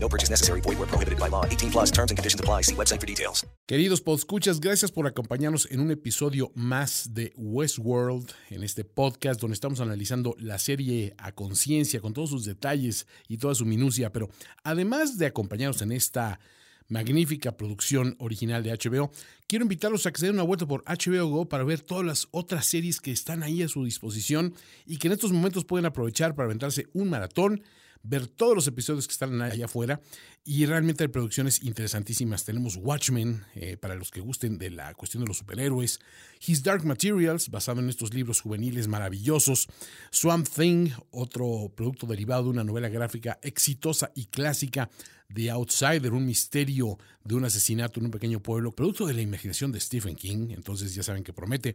No purchase necessary. Void where prohibited by law. 18 plus terms and conditions apply. See website for details. Queridos podescuchas, gracias por acompañarnos en un episodio más de Westworld, en este podcast donde estamos analizando la serie a conciencia, con todos sus detalles y toda su minucia. Pero además de acompañarnos en esta magnífica producción original de HBO, quiero invitarlos a que se den una vuelta por HBO Go para ver todas las otras series que están ahí a su disposición y que en estos momentos pueden aprovechar para aventarse un maratón ver todos los episodios que están allá afuera y realmente hay producciones interesantísimas. Tenemos Watchmen, eh, para los que gusten de la cuestión de los superhéroes, His Dark Materials, basado en estos libros juveniles maravillosos, Swamp Thing, otro producto derivado de una novela gráfica exitosa y clásica, The Outsider, un misterio de un asesinato en un pequeño pueblo, producto de la imaginación de Stephen King, entonces ya saben que promete.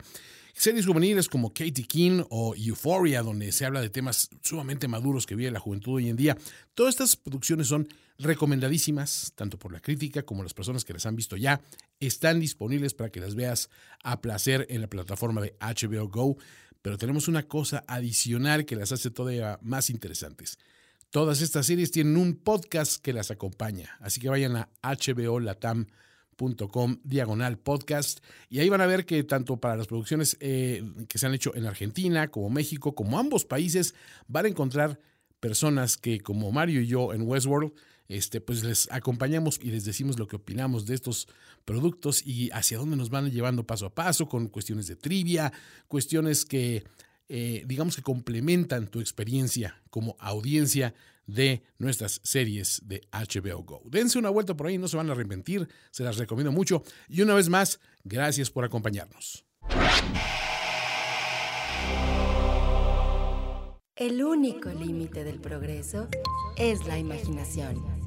Series juveniles como Katie King o Euphoria, donde se habla de temas sumamente maduros que vive la juventud hoy en día. Todas estas producciones son recomendadísimas, tanto por la crítica como las personas que las han visto ya. Están disponibles para que las veas a placer en la plataforma de HBO Go. Pero tenemos una cosa adicional que las hace todavía más interesantes. Todas estas series tienen un podcast que las acompaña, así que vayan a hbolatam.com diagonal podcast. Y ahí van a ver que tanto para las producciones eh, que se han hecho en Argentina como México, como ambos países, van a encontrar personas que como Mario y yo en Westworld, este, pues les acompañamos y les decimos lo que opinamos de estos productos y hacia dónde nos van llevando paso a paso con cuestiones de trivia, cuestiones que eh, digamos que complementan tu experiencia como audiencia de nuestras series de HBO Go. Dense una vuelta por ahí, no se van a arrepentir, se las recomiendo mucho. Y una vez más, gracias por acompañarnos. El único límite del progreso es la imaginación.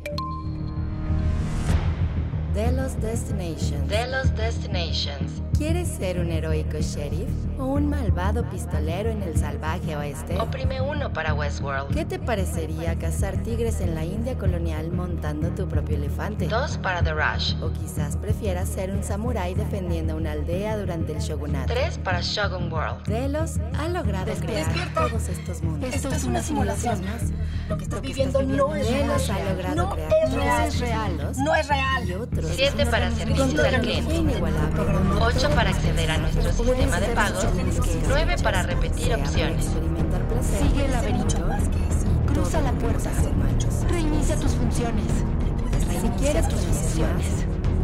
Delos Destinations. Delos Destinations. ¿Quieres ser un heroico sheriff o un malvado pistolero en el salvaje oeste? Oprime uno para Westworld. ¿Qué te parecería cazar tigres en la India colonial montando tu propio elefante? Dos para The Rush. O quizás prefieras ser un samurái defendiendo una aldea durante el shogunato. Tres para Shogun World. Delos ha logrado crear todos estos mundos. Esto es una simulación. Lo que estás viviendo no es Delos real. ha logrado No crear es real. estos mundos No es real. y otros Siete para servicios al cliente. inigualable. Ocho para acceder a nuestro sistema de pagos. Nueve para repetir opciones. Sigue el laberinto. Cruza la puerta. Reinicia tus funciones. Si quieres tus funciones,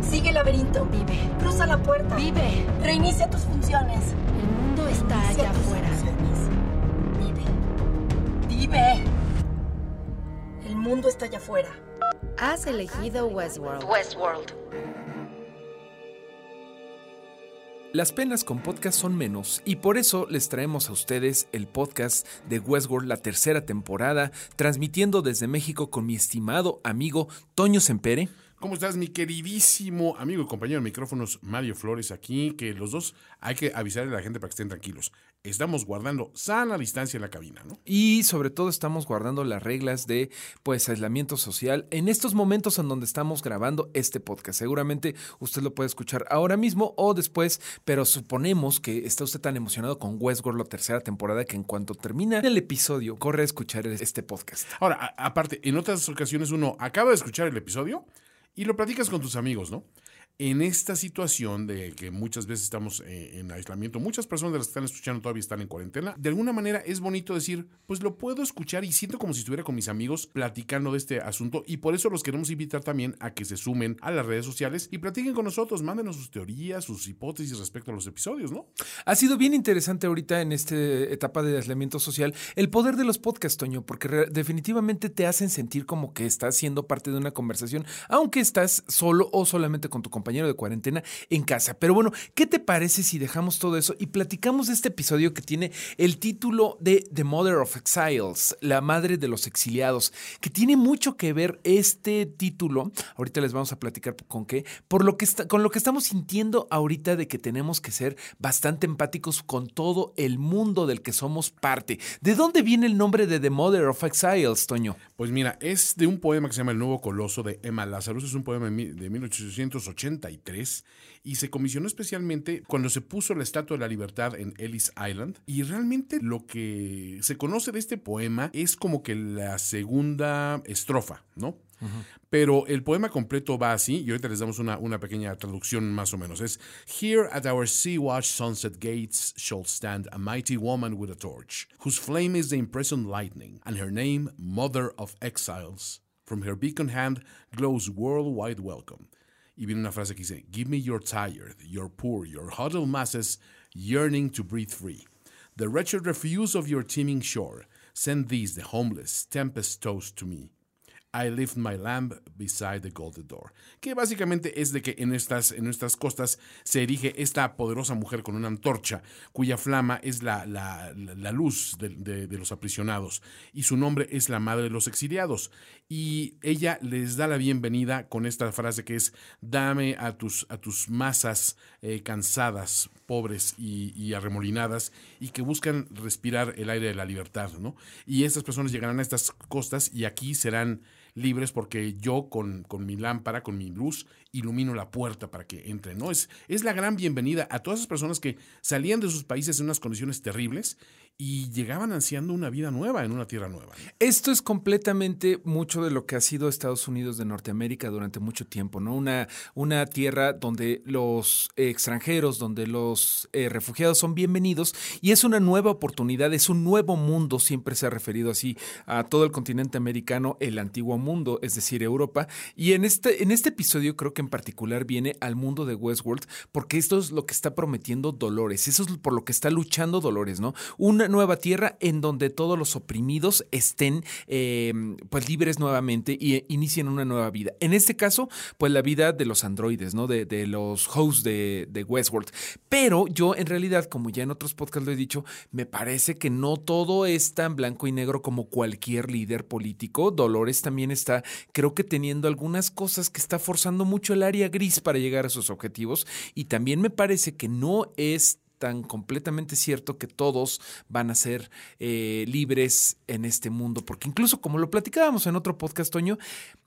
Sigue el laberinto. vive. Cruza la puerta. Vive. Reinicia tus funciones. El mundo está allá afuera. Vive. Vive. El mundo está allá afuera. Has elegido Westworld. Westworld. Las penas con podcast son menos y por eso les traemos a ustedes el podcast de Westworld la tercera temporada, transmitiendo desde México con mi estimado amigo Toño Sempere. ¿Cómo estás, mi queridísimo amigo y compañero de micrófonos Mario Flores aquí? Que los dos hay que avisarle a la gente para que estén tranquilos. Estamos guardando sana distancia en la cabina, ¿no? Y sobre todo estamos guardando las reglas de pues aislamiento social en estos momentos en donde estamos grabando este podcast. Seguramente usted lo puede escuchar ahora mismo o después, pero suponemos que está usted tan emocionado con Westworld la tercera temporada que en cuanto termina el episodio corre a escuchar este podcast. Ahora, aparte, en otras ocasiones uno acaba de escuchar el episodio y lo platicas con tus amigos, ¿no? En esta situación de que muchas veces estamos eh, en aislamiento, muchas personas de las están escuchando todavía están en cuarentena, de alguna manera es bonito decir, pues lo puedo escuchar y siento como si estuviera con mis amigos platicando de este asunto y por eso los queremos invitar también a que se sumen a las redes sociales y platiquen con nosotros, mándenos sus teorías, sus hipótesis respecto a los episodios, ¿no? Ha sido bien interesante ahorita en esta etapa de aislamiento social el poder de los podcasts, Toño, porque definitivamente te hacen sentir como que estás siendo parte de una conversación, aunque estás solo o solamente con tu compañero de cuarentena en casa. Pero bueno, ¿qué te parece si dejamos todo eso y platicamos de este episodio que tiene el título de The Mother of Exiles, la madre de los exiliados, que tiene mucho que ver este título, ahorita les vamos a platicar con qué, por lo que está, con lo que estamos sintiendo ahorita de que tenemos que ser bastante empáticos con todo el mundo del que somos parte. ¿De dónde viene el nombre de The Mother of Exiles, Toño? Pues mira, es de un poema que se llama El Nuevo Coloso de Emma Lazarus, es un poema de 1883 y se comisionó especialmente cuando se puso la Estatua de la Libertad en Ellis Island y realmente lo que se conoce de este poema es como que la segunda estrofa, ¿no? Pero el poema completo va así, y ahorita les damos una, una pequeña traducción más o menos. Es, Here at our sea-washed sunset gates shall stand a mighty woman with a torch, whose flame is the imprisoned lightning, and her name, Mother of Exiles. From her beacon hand glows worldwide welcome. Y viene una frase que dice, Give me your tired, your poor, your huddled masses yearning to breathe free. The wretched refuse of your teeming shore, send these, the homeless, tempest toast to me. I lift my lamp beside the golden door. Que básicamente es de que en estas, en nuestras costas se erige esta poderosa mujer con una antorcha, cuya flama es la, la, la luz de, los aprisionados, y su nombre es la madre de los exiliados. Y ella les da la bienvenida con esta frase que es, dame a tus, a tus masas eh, cansadas, pobres y, y, arremolinadas, y que buscan respirar el aire de la libertad, ¿no? Y estas personas llegarán a estas costas y aquí serán libres porque yo con, con, mi lámpara, con mi luz, ilumino la puerta para que entren. ¿no? Es, es la gran bienvenida a todas esas personas que salían de sus países en unas condiciones terribles y llegaban ansiando una vida nueva en una tierra nueva. Esto es completamente mucho de lo que ha sido Estados Unidos de Norteamérica durante mucho tiempo, ¿no? Una, una tierra donde los extranjeros, donde los eh, refugiados son bienvenidos y es una nueva oportunidad, es un nuevo mundo, siempre se ha referido así a todo el continente americano, el antiguo mundo, es decir, Europa. Y en este, en este episodio creo que en particular viene al mundo de Westworld porque esto es lo que está prometiendo Dolores, eso es por lo que está luchando Dolores, ¿no? Una nueva tierra en donde todos los oprimidos estén eh, pues libres nuevamente y inicien una nueva vida. En este caso, pues la vida de los androides, ¿no? De, de los hosts de, de, Westworld. Pero yo en realidad, como ya en otros podcasts lo he dicho, me parece que no todo es tan blanco y negro como cualquier líder político. Dolores también está, creo que teniendo algunas cosas que está forzando mucho el área gris para llegar a sus objetivos. Y también me parece que no es tan completamente cierto que todos van a ser eh, libres en este mundo, porque incluso como lo platicábamos en otro podcast, Toño,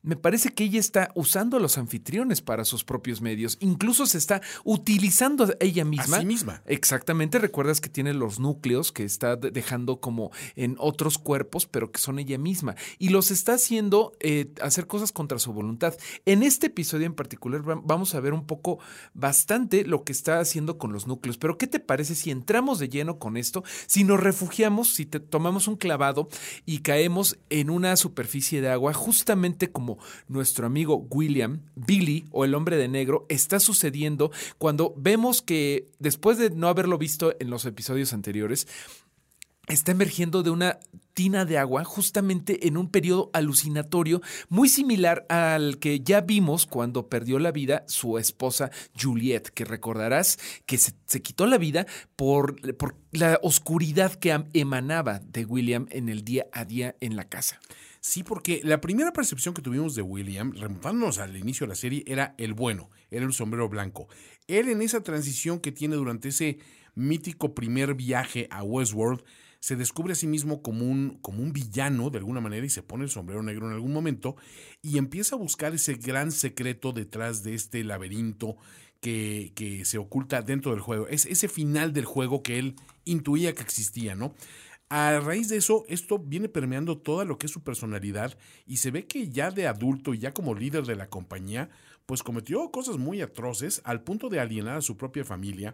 me parece que ella está usando a los anfitriones para sus propios medios, incluso se está utilizando a ella misma. A sí misma. Exactamente, recuerdas que tiene los núcleos que está dejando como en otros cuerpos, pero que son ella misma, y los está haciendo eh, hacer cosas contra su voluntad. En este episodio en particular vamos a ver un poco bastante lo que está haciendo con los núcleos, pero ¿qué te parece si entramos de lleno con esto? Si nos refugiamos, si te tomamos un clavado y caemos en una superficie de agua, justamente como nuestro amigo William, Billy o el hombre de negro, está sucediendo cuando vemos que después de no haberlo visto en los episodios anteriores, está emergiendo de una tina de agua justamente en un periodo alucinatorio muy similar al que ya vimos cuando perdió la vida su esposa Juliet, que recordarás que se, quitó la vida por, por la oscuridad que emanaba de William en el día a día en la casa. Sí, porque la primera percepción que tuvimos de William, remontándonos al inicio de la serie, era el bueno, era el sombrero blanco. Él en esa transición que tiene durante ese mítico primer viaje a Westworld, se descubre a sí mismo como un, como un villano de alguna manera y se pone el sombrero negro en algún momento y empieza a buscar ese gran secreto detrás de este laberinto que, que se oculta dentro del juego. Es ese final del juego que él intuía que existía, ¿no? A raíz de eso, esto viene permeando toda lo que es su personalidad y se ve que ya de adulto y ya como líder de la compañía, pues cometió cosas muy atroces al punto de alienar a su propia familia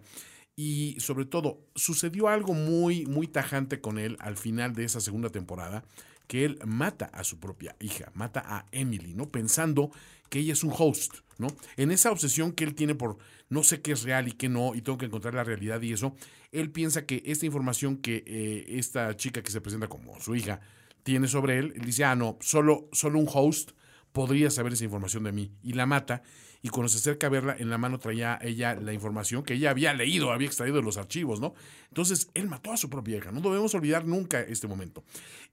y sobre todo sucedió algo muy muy tajante con él al final de esa segunda temporada que él mata a su propia hija, mata a Emily, ¿no? Pensando que ella es un host, ¿no? En esa obsesión que él tiene por no sé qué es real y qué no, y tengo que encontrar la realidad y eso, él piensa que esta información que eh, esta chica que se presenta como su hija tiene sobre él, él dice, ah, no, solo, solo un host podría saber esa información de mí, y la mata, y cuando se acerca a verla, en la mano traía ella la información que ella había leído, había extraído de los archivos, ¿no? Entonces, él mató a su propia hija. No debemos olvidar nunca este momento.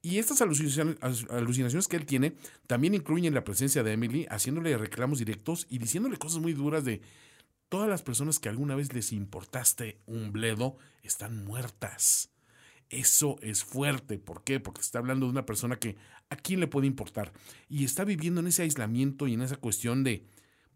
Y estas alucinaciones, que él tiene también incluyen la presencia de Emily, haciéndole reclamos directos y diciéndole cosas muy duras de todas las personas que alguna vez les importaste un bledo están muertas. Eso es fuerte. ¿Por qué? Porque está hablando de una persona que a quién le puede importar. Y está viviendo en ese aislamiento y en esa cuestión de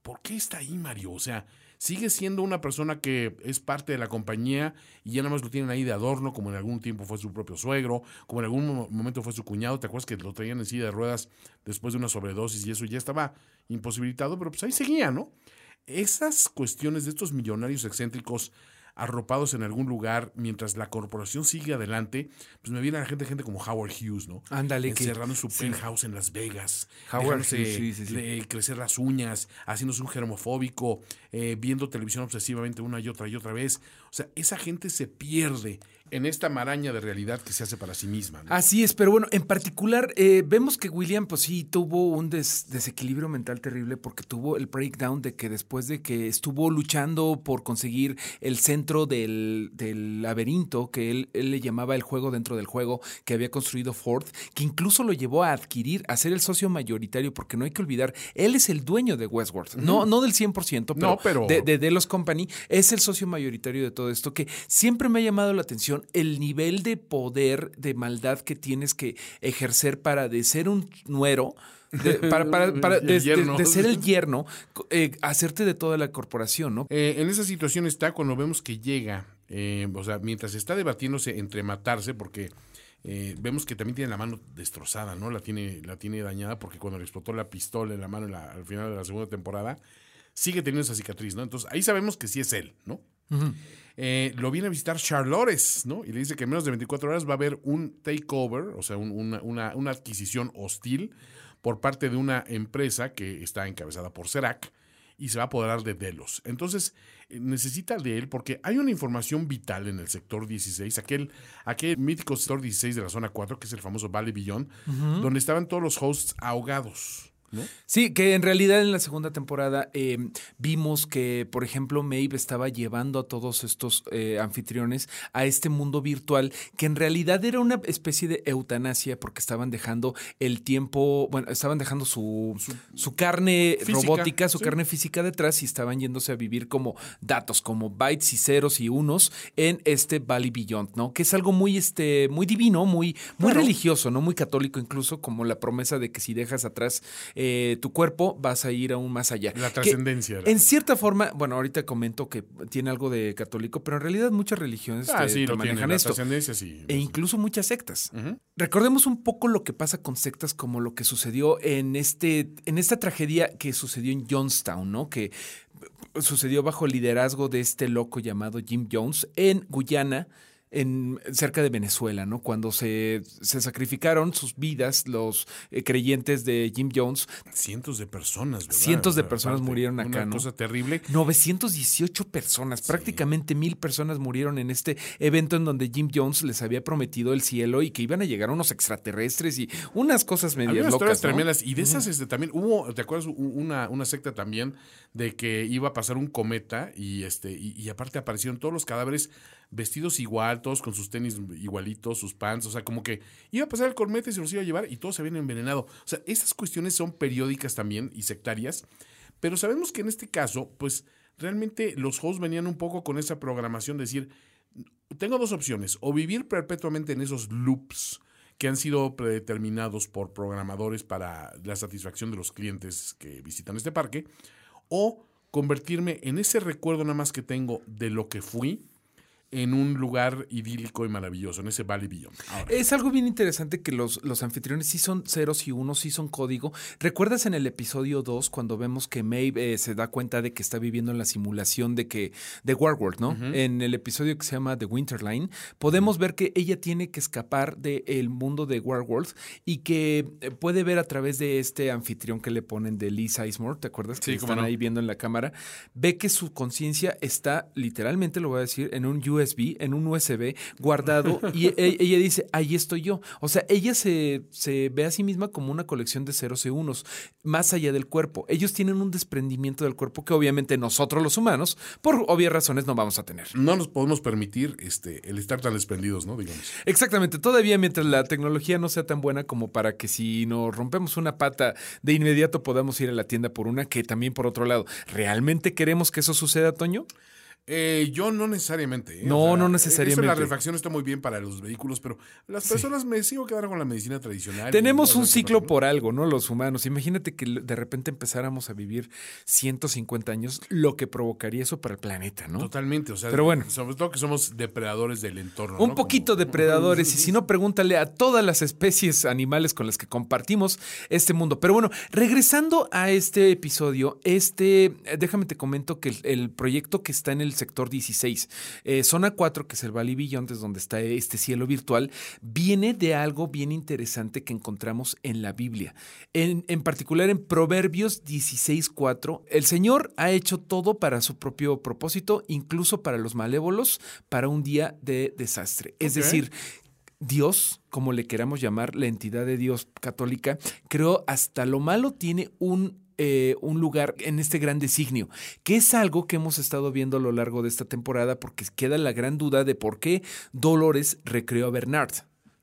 ¿por qué está ahí Mario? O sea, sigue siendo una persona que es parte de la compañía y ya nada más lo tienen ahí de adorno, como en algún tiempo fue su propio suegro, como en algún momento fue su cuñado. ¿Te acuerdas que lo traían en silla de ruedas después de una sobredosis y eso ya estaba imposibilitado? Pero pues ahí seguía, ¿no? Esas cuestiones de estos millonarios excéntricos arropados en algún lugar mientras la corporación sigue adelante, pues me viene la gente, gente como Howard Hughes, ¿no? Ándale, Encerrando que, su penthouse en Las Vegas, Howard Hughes, sí, sí, sí. le- crecer las uñas, haciéndose un germofóbico, eh, viendo televisión obsesivamente una y otra y otra vez. O sea, esa gente se pierde en esta maraña de realidad que se hace para sí misma. ¿no? Así es, pero bueno, en particular eh, vemos que William pues sí tuvo un des- desequilibrio mental terrible porque tuvo el breakdown de que después de que estuvo luchando por conseguir el centro del, del laberinto que él, él le llamaba el juego dentro del juego que había construido Ford, que incluso lo llevó a adquirir, a ser el socio mayoritario, porque no hay que olvidar, él es el dueño de Westworld, no, no del 100%, pero, No, pero- de, de Delos Company, es el socio mayoritario de todo esto, que siempre me ha llamado la atención el nivel de poder, de maldad que tienes que ejercer para de ser un nuero. de- para, para- de, de- yerno. de ser el yerno, eh, hacerte de toda la corporación, ¿no? Eh, en esa situación está cuando vemos que llega, eh, o sea, mientras está debatiéndose entre matarse, porque vemos que también tiene la mano destrozada, ¿no? La tiene, la tiene dañada porque cuando le explotó la pistola en la mano en la- al final de la segunda temporada, sigue teniendo esa cicatriz, ¿no? Entonces ahí sabemos que sí es él, ¿no? Eh, lo viene a visitar Charlores, ¿no? Y le dice que en menos de 24 horas va a haber un takeover, o sea, un- una, una- una adquisición hostil por parte de una empresa que está encabezada por Serac y se va a apoderar de Delos. Entonces, eh, necesita de él porque hay una información vital en el sector 16, aquel, aquel mítico sector 16 de la zona 4, que es el famoso Valley Beyond, donde estaban todos los hosts ahogados. ¿No? Sí, que en realidad en la segunda temporada eh, vimos que, por ejemplo, Maeve estaba llevando a todos estos eh, anfitriones a este mundo virtual que en realidad era una especie de eutanasia porque estaban dejando el tiempo, bueno, estaban dejando su, su carne Física, robótica, su sí. carne física detrás y estaban yéndose a vivir como datos, como bytes y ceros y unos en este Valley Beyond, ¿no? Que es algo muy, este, muy divino, muy, muy religioso, ¿no? Muy católico incluso, como la promesa de que si dejas atrás eh, tu cuerpo, vas a ir aún más allá. La trascendencia. En cierta forma, bueno, ahorita comento que tiene algo de católico, pero en realidad muchas religiones Ah, te- sí, te lo tiene, manejan la esto. trascendencia, sí. E incluso muchas sectas. Recordemos un poco lo que pasa con sectas como lo que sucedió en este en esta tragedia que sucedió en Jonestown, ¿no? Que sucedió bajo el liderazgo de este loco llamado Jim Jones en Guyana. En, cerca de Venezuela, ¿no? Cuando se, se sacrificaron sus vidas los eh, creyentes de Jim Jones, Cientos de personas, ¿verdad? Cientos de personas aparte, murieron acá, Una ¿no? cosa terrible. 918 personas, prácticamente mil personas murieron en este evento en donde Jim Jones les había prometido el cielo y que iban a llegar unos extraterrestres y unas cosas medias Había unas locas. ¿no? tremendas. Y de esas este, también hubo, ¿te acuerdas? Una, una secta también de que iba a pasar un cometa y este y, y aparte aparecieron todos los cadáveres vestidos igual, todos con sus tenis igualitos, sus pants, o sea, como que iba a pasar el cometa y se los iba a llevar y todos se habían envenenado. O sea, estas cuestiones son periódicas también y sectarias, pero sabemos que en este caso, pues realmente los hosts venían un poco con esa programación de decir, tengo dos opciones, o vivir perpetuamente en esos loops que han sido predeterminados por programadores para la satisfacción de los clientes que visitan este parque, o convertirme en ese recuerdo nada más que tengo de lo que fui en un lugar idílico y maravilloso, en ese Valley Beyond. Ahora, Es algo bien interesante que los, los anfitriones sí son ceros y unos, sí son código. ¿Recuerdas en el episodio 2 cuando vemos que Maeve eh, se da cuenta de que está viviendo en la simulación de que de Warworld, ¿no? En el episodio que se llama The Winterline, podemos ver que ella tiene que escapar del mundo de Warworld y que eh, puede ver a través de este anfitrión que le ponen de Lee Sizemore, ¿te acuerdas? Que Sí, cómo están no. ahí viendo en la cámara. Ve que su conciencia está, literalmente lo voy a decir, en un USB USB, en un USB guardado y e- ella dice, ahí estoy yo. O sea, ella se, se ve a sí misma como una colección de ceros y unos, más allá del cuerpo. Ellos tienen un desprendimiento del cuerpo que obviamente nosotros los humanos, por obvias razones, no vamos a tener. No nos podemos permitir este, el estar tan desprendidos, ¿no? Digamos. Exactamente, todavía mientras la tecnología no sea tan buena como para que si nos rompemos una pata de inmediato podamos ir a la tienda por una, que también por otro lado, ¿realmente queremos que eso suceda, Toño? Eh, yo no necesariamente. ¿eh? No, no eso necesariamente. la refacción está muy bien para los vehículos, pero las personas me sigo quedando con la medicina tradicional. Tenemos un ciclo por algo, ¿no? Los humanos. Imagínate que de repente empezáramos a vivir 150 años, lo que provocaría eso para el planeta, ¿no? Totalmente, o sea, Pero bueno. sobre todo que somos depredadores del entorno. Un ¿no? poquito Como- depredadores, y si no, pregúntale a todas las especies animales con las que compartimos este mundo. Pero bueno, regresando a este episodio, este, eh, déjame te comento que el, el proyecto que está en el sector 16, eh, zona 4, que es el Valley Beyond, es donde está este cielo virtual, viene de algo bien interesante que encontramos en la Biblia. En, en particular en Proverbios 16.4, el Señor ha hecho todo para su propio propósito, incluso para los malévolos, para un día de desastre. Es decir, Dios, como le queramos llamar, la entidad de Dios católica, creo hasta lo malo tiene un, eh, un lugar en este gran designio, que es algo que hemos estado viendo a lo largo de esta temporada porque queda la gran duda de por qué Dolores recreó a Bernard.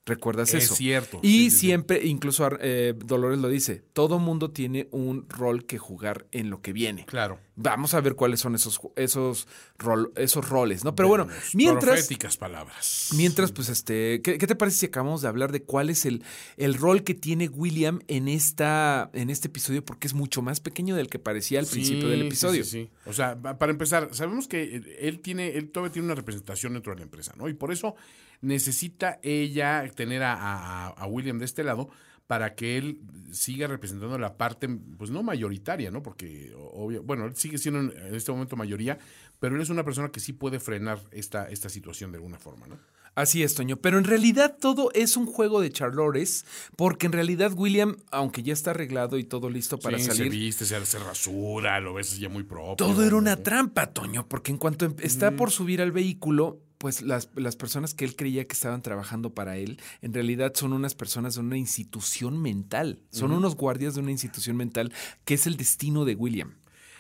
¿Recuerdas Es eso? cierto, Y sí, sí, sí. siempre, incluso eh, Dolores lo dice, todo mundo tiene un rol que jugar en lo que viene. Claro. Vamos a ver cuáles son esos, esos, rol- esos roles, ¿no? Pero bueno, Vemos mientras... Proféticas palabras. Mientras, pues, este, ¿qué, qué te parece si acabamos de hablar de cuál es el, el rol que tiene William en esta, en este episodio? Porque es mucho más pequeño del que parecía al principio del episodio. Sí, sí, sí. O sea, pa- para empezar, sabemos que él tiene, él todavía tiene una representación dentro de la empresa, ¿no? Y por eso necesita ella tener a, a- a William de este lado para que él siga representando la parte, pues no mayoritaria, ¿no? Porque, obvio, bueno, él sigue siendo en este momento mayoría, pero él es una persona que sí puede frenar esta, esta situación de alguna forma, ¿no? Así es, Toño. Pero en realidad todo es un juego de charlores, porque en realidad William, aunque ya está arreglado y todo listo para Sí, se salir, viste, se, se rasura, lo ves ya muy propio. todo era una trampa, Toño, porque en cuanto em- está por subir al vehículo, pues las, las personas que él creía que estaban trabajando para él, en realidad son unas personas de una institución mental, son unos guardias de una institución mental que es el destino de William.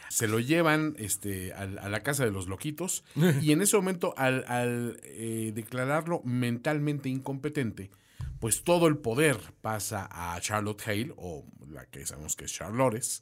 se lo llevan este, al- a, la casa de los loquitos y en ese momento al, al, eh, declararlo mentalmente incompetente, pues todo el poder pasa a Charlotte Hale, o la que sabemos que es Charlores,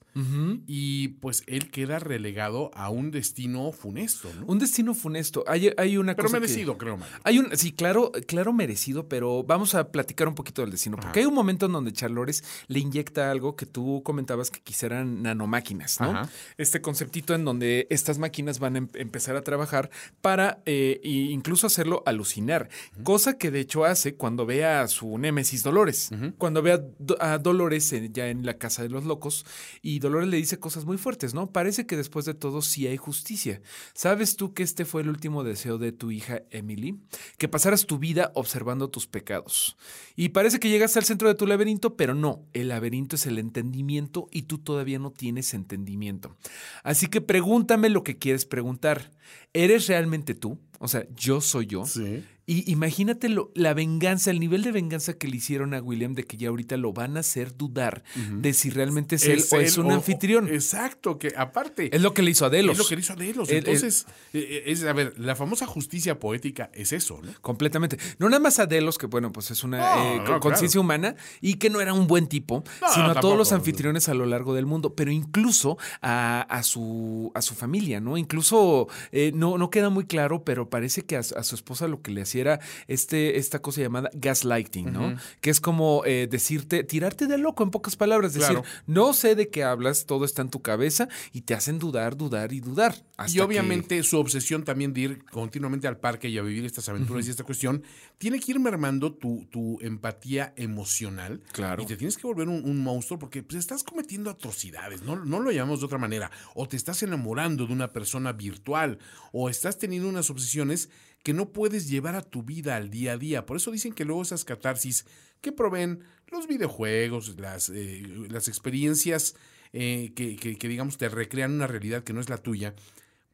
y pues él queda relegado a un destino funesto, ¿no? Un destino funesto. Hay, hay una Pero cosa que- merecido, creo, man. Hay un, sí, claro, claro merecido, pero vamos a platicar un poquito del destino, porque hay un momento en donde Charlores le inyecta algo que tú comentabas que quizá eran nanomáquinas, ¿no? Ajá. Este conceptito en donde estas máquinas van a em- empezar a trabajar para eh, e incluso hacerlo alucinar, cosa que de hecho hace cuando ve a su némesis Dolores, cuando ve a, Do- a Dolores en- ya en la casa de los locos y Dolores le dice cosas muy fuertes, ¿no? Parece que después de todo sí hay justicia. ¿Sabes tú que este fue el último deseo de tu hija Emily? Que pasaras tu vida observando tus pecados. Y parece que llegaste al centro de tu laberinto, pero no, el laberinto es el entendimiento y tú todavía no tienes entendimiento. Así que pregúntame lo que quieres preguntar. ¿Eres realmente tú? O sea, yo soy yo. Sí. Y imagínate lo- la venganza, el nivel de venganza que le hicieron a William de que ya ahorita lo van a hacer dudar de si realmente es, él o es un o- anfitrión. Exacto, que aparte... Es lo que le hizo a Delos. Es lo que le hizo a Delos. Entonces, eh, es, a ver, la famosa justicia poética es eso, ¿no? Completamente. No nada más a Delos, que bueno, pues es una No, eh, no, conciencia humana y que no era un buen tipo, No, sino a tampoco. todos los anfitriones a lo largo del mundo, pero incluso a, a su, a su familia, ¿no? Incluso eh, no, no queda muy claro, pero parece que a, a su esposa lo que le hacía era este, esta cosa llamada gaslighting, ¿no? Que es como eh, decirte, tirarte de loco, en pocas palabras, decir, Claro. no sé de qué hablas, todo está en tu cabeza y te hacen dudar, dudar y dudar. y que- obviamente su obsesión también de ir continuamente al parque y a vivir estas aventuras y esta cuestión, tiene que ir mermando tu, tu empatía emocional. Claro. Y te tienes que volver un, un monstruo porque pues, estás cometiendo atrocidades, no, no lo llamamos de otra manera. O te estás enamorando de una persona virtual, o estás teniendo unas obsesiones que no puedes llevar a tu vida al día a día. Por eso dicen que luego esas catarsis que proveen los videojuegos, las, eh, las experiencias eh, que, que- que, digamos te recrean una realidad que no es la tuya,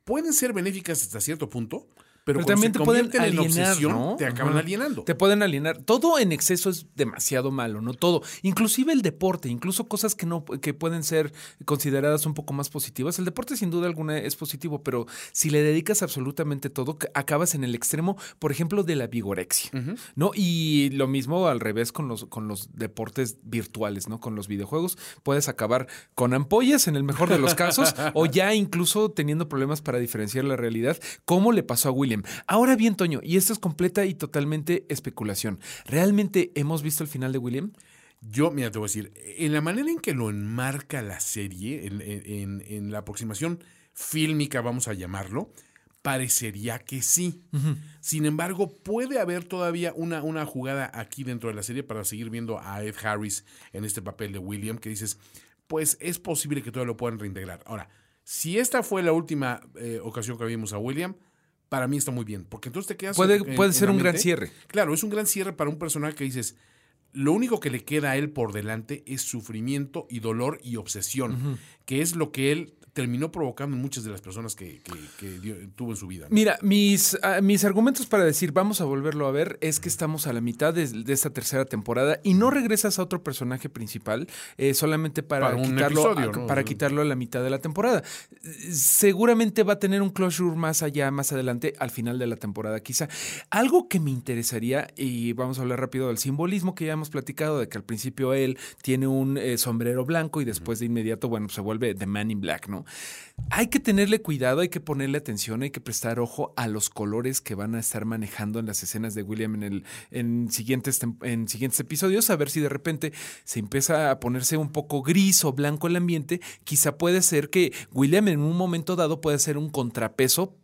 pueden ser benéficas hasta cierto punto, Pero, también te pueden alienar, obsesión, ¿no? te acaban Ajá. alienando. Te pueden alienar. Todo en exceso es demasiado malo, no todo. Inclusive el deporte, incluso cosas que no que pueden ser consideradas un poco más positivas. El deporte sin duda alguna es positivo, pero si le dedicas absolutamente todo, acabas en el extremo, por ejemplo, de la vigorexia, ¿no? Y lo mismo al revés con los con los deportes virtuales, ¿no? Con los videojuegos puedes acabar con ampollas en el mejor de los casos o ya incluso teniendo problemas para diferenciar la realidad, como le pasó a William. Ahora bien, Toño, y esto es completa y totalmente especulación. ¿Realmente hemos visto el final de William? Yo, mira, te voy a decir, en la manera en que lo enmarca la serie, en, en- en la aproximación fílmica, vamos a llamarlo, parecería que sí. Sin embargo, puede haber todavía una, una jugada aquí dentro de la serie para seguir viendo a Ed Harris en este papel de William, que dices, pues es posible que todavía lo puedan reintegrar. Ahora, si esta fue la última eh, ocasión que vimos a William, para mí está muy bien, porque entonces te quedas... Puede- en- puede en ser un gran cierre. Claro, es un gran cierre para un personaje que dices, lo único que le queda a él por delante es sufrimiento y dolor y obsesión, que es lo que él terminó provocando en muchas de las personas que, que- que dio- tuvo en su vida. ¿no? Mira, mis, ah, mis argumentos para decir vamos a volverlo a ver es que estamos a la mitad de, de esta tercera temporada y no regresas a otro personaje principal eh, solamente para, quitarlo, episodio, a- ¿no? para quitarlo a la mitad de la temporada. Seguramente va a tener un closure más allá, más adelante, al final de la temporada quizá. Algo que me interesaría, y vamos a hablar rápido del simbolismo que ya hemos platicado, de que al principio él tiene un eh, sombrero blanco y después de inmediato, bueno, se vuelve The Man in Black, ¿no? Hay que tenerle cuidado, hay que ponerle atención, hay que prestar ojo a los colores que van a estar manejando en las escenas de William en, el, en, siguientes, en siguientes episodios, a ver si de repente se empieza a ponerse un poco gris o blanco el ambiente. Quizá puede ser que William en un momento dado puede ser un contrapeso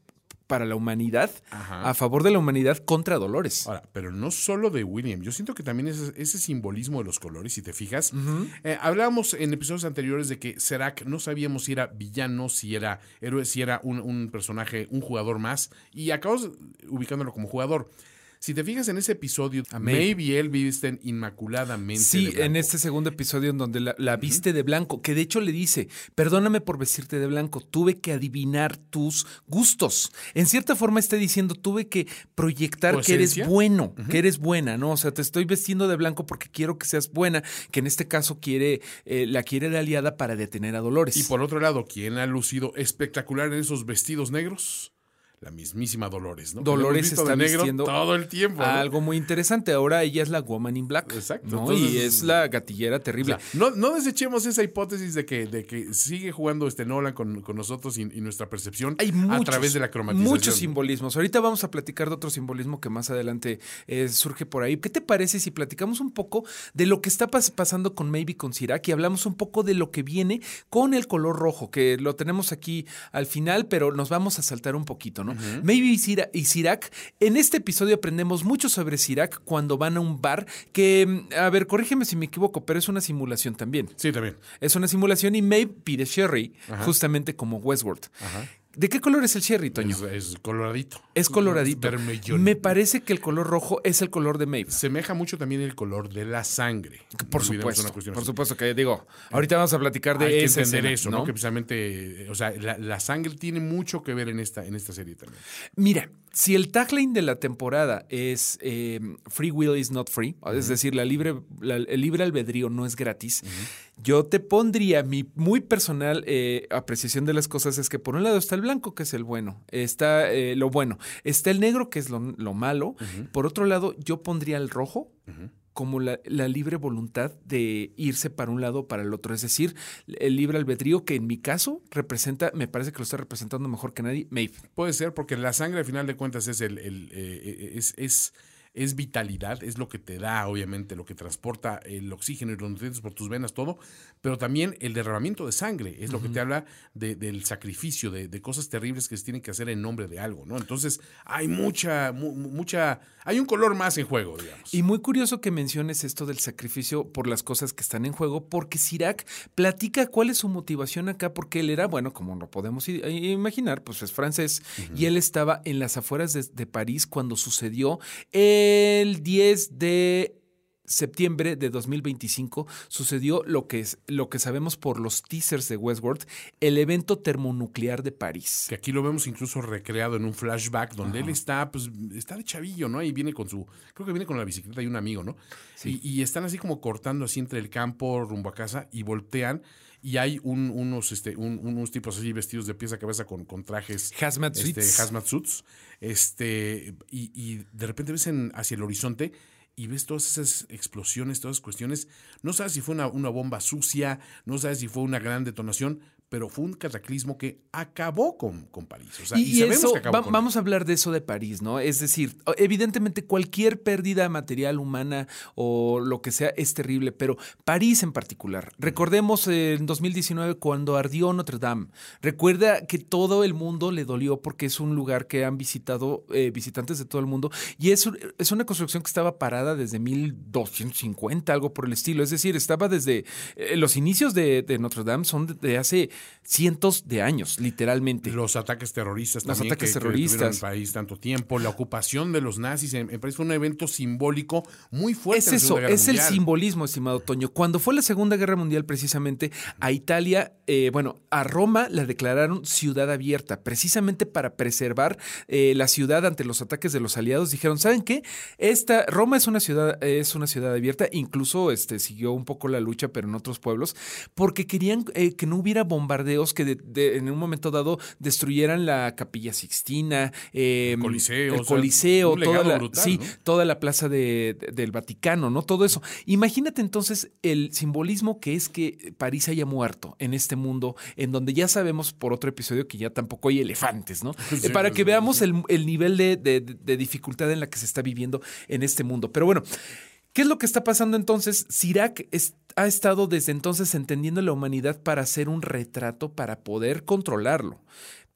para la humanidad, Ajá. a favor de la humanidad contra Dolores. Ahora, pero no solo de William, yo siento que también ese, ese simbolismo de los colores, si te fijas, eh, hablábamos en episodios anteriores de que Serac no sabíamos si era villano, si era héroe, si era un, un personaje, un jugador más, y acabamos ubicándolo como jugador. Si te fijas en ese episodio, A y él visten inmaculadamente. Sí, de en este segundo episodio en donde la, la viste de blanco, que de hecho le dice, perdóname por vestirte de blanco, tuve que adivinar tus gustos. En cierta forma está diciendo, tuve que proyectar ¿Tu que eres bueno, que eres buena, ¿no? O sea, te estoy vestiendo de blanco porque quiero que seas buena, que en este caso quiere, eh, la quiere de aliada para detener a Dolores. Y por otro lado, ¿quién ha lucido espectacular en esos vestidos negros? La mismísima Dolores, ¿no? Dolores está vistiendo todo el tiempo. ¿no? Algo muy interesante. Ahora ella es la Woman in Black. Exacto. ¿no? Entonces- y es la gatillera terrible. O sea, no, no desechemos esa hipótesis de que, de que sigue jugando este Nolan con, con nosotros y, y nuestra percepción Hay a muchos, través de la cromatización. Muchos simbolismos. Ahorita vamos a platicar de otro simbolismo que más adelante eh, surge por ahí. ¿Qué te parece si platicamos un poco de lo que está pas- pasando con Maybe con Sirac y hablamos un poco de lo que viene con el color rojo, que lo tenemos aquí al final, pero nos vamos a saltar un poquito, ¿no? Maybe y, Sira- y Sirac, en este episodio aprendemos mucho sobre Sirac cuando van a un bar que, mm, a ver, corrígeme si me equivoco, pero es una simulación también. Sí, también. Es una simulación y Maeve pide Sherry, justamente como Westworld. ¿De qué color es el Sherry, Toño? Es, es coloradito. Es coloradito. Me parece que el color rojo es el color de Maeve. Semeja mucho también el color de la sangre. Por No supuesto. Por así. supuesto que digo. Ahorita vamos a platicar de Hay que esa entender escena, eso, ¿no? Que precisamente, o sea, la, la sangre tiene mucho que ver en esta, en esta serie también. Mira, si el tagline de la temporada es eh, Free Will is not free, es decir, la libre, la- el libre albedrío no es gratis, yo te pondría mi muy personal eh, apreciación de las cosas es que por un lado está el blanco, que es el bueno, está eh, lo bueno, está el negro, que es lo, lo malo, por otro lado yo pondría el rojo. Como la, la libre voluntad de irse para un lado o para el otro. Es decir, el libre albedrío que en mi caso representa, me parece que lo está representando mejor que nadie, Maeve. Puede ser, porque la sangre al final de cuentas es el, el, eh, es, es, es vitalidad, es lo que te da, obviamente, lo que transporta el oxígeno y los nutrientes por tus venas, todo, pero también el derramamiento de sangre, es lo que te habla de- del sacrificio, de, de cosas terribles que se tienen que hacer en nombre de algo, ¿no? Entonces, hay mucha, mu- mucha, hay un color más en juego, digamos. Y muy curioso que menciones esto del sacrificio por las cosas que están en juego, porque Sirac platica cuál es su motivación acá, porque él era, bueno, como lo podemos i- imaginar, pues es francés, y él estaba en las afueras de, de París cuando sucedió el 10 de septiembre de 2025 sucedió lo que, es, lo que sabemos por los teasers de Westworld, el evento termonuclear de París. Que aquí lo vemos incluso recreado en un flashback donde él está, pues, está de chavillo, ¿no? Y viene con su, creo que viene con la bicicleta y un amigo, ¿no? Y, y están así como cortando así entre el campo rumbo a casa y voltean y hay un- unos, este, un- unos tipos así vestidos de pieza a cabeza con, con trajes Hazmat este, suits. hazmat suits, este, y, y de repente ves en- hacia el horizonte y ves todas esas explosiones, todas esas cuestiones. No sabes si fue una, una bomba sucia, no sabes si fue una gran detonación, pero fue un cataclismo que acabó con, con París. O sea, y, sabemos eso, que acabó va- con vamos a hablar de eso de París, ¿no? Es decir, evidentemente cualquier pérdida material humana o lo que sea es terrible, pero París en particular. Recordemos en 2019 cuando ardió Notre Dame. Recuerda que todo el mundo le dolió porque es un lugar que han visitado eh, visitantes de todo el mundo y es, es una construcción que estaba parada desde 1250, algo por el estilo. Es decir, estaba desde eh, los inicios de, de Notre Dame son de, de hace cientos de años, literalmente. Los ataques terroristas Los también ataques que, que terroristas. en París tanto tiempo, la ocupación de los nazis en, en fue un evento simbólico muy fuerte. Es en la eso, Guerra es el simbolismo, estimado Toño. Cuando fue la Segunda Guerra Mundial, precisamente, a Italia, eh, bueno, a Roma la declararon ciudad abierta, precisamente para preservar eh, la ciudad ante los ataques de los aliados. Dijeron, ¿saben qué? Esta, Roma es una ciudad, es una ciudad abierta, incluso este, siguió un poco la lucha, pero en otros pueblos, porque querían eh, que no hubiera bombardeos que de- de- en un momento dado destruyeran la capilla Sixtina, eh, El Coliseo, el o sea, Coliseo, toda la, brutal, sí, ¿no? toda la plaza de- de- del Vaticano, ¿no? Todo eso. Imagínate entonces el simbolismo que es que París haya muerto en este mundo, en donde ya sabemos por otro episodio que ya tampoco hay elefantes, ¿no? Sí, Eh, Para que veamos el, el nivel de dificultad en la que se está viviendo en este mundo. Pero bueno. ¿Qué es lo que está pasando entonces? Sirac es- ha estado desde entonces entendiendo la humanidad para hacer un retrato, para poder controlarlo.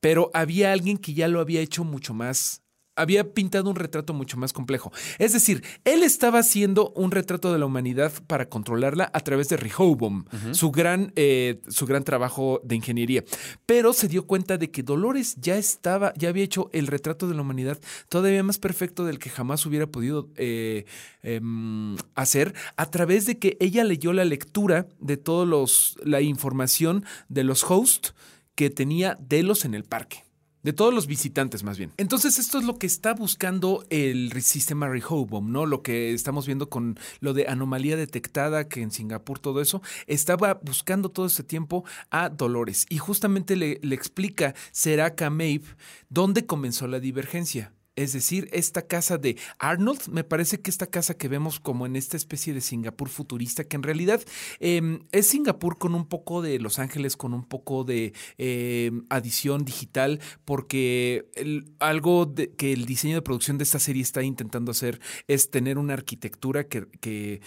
Pero había alguien que ya lo había hecho mucho más había pintado un retrato mucho más complejo. Es decir, él estaba haciendo un retrato de la humanidad para controlarla a través de Rehoboam, su, gran, eh, su gran trabajo de ingeniería. Pero se dio cuenta de que Dolores ya estaba, ya había hecho el retrato de la humanidad todavía más perfecto del que jamás hubiera podido eh, em, hacer a través de que ella leyó la lectura de todos los, la información de los hosts que tenía Delos en el parque. De todos los visitantes, más bien. Entonces, esto es lo que está buscando el sistema Rehoboam, ¿no? Lo que estamos viendo con lo de anomalía detectada, que en Singapur todo eso, estaba buscando todo este tiempo a Dolores. Y justamente le, le explica Seraka Maeve dónde comenzó la divergencia. Es decir, esta casa de Arnold, me parece que esta casa que vemos como en esta especie de Singapur futurista, que en realidad eh, es Singapur con un poco de Los Ángeles, con un poco de eh, adición digital, porque algo que el diseño de producción de esta serie está intentando hacer es tener una arquitectura que, que,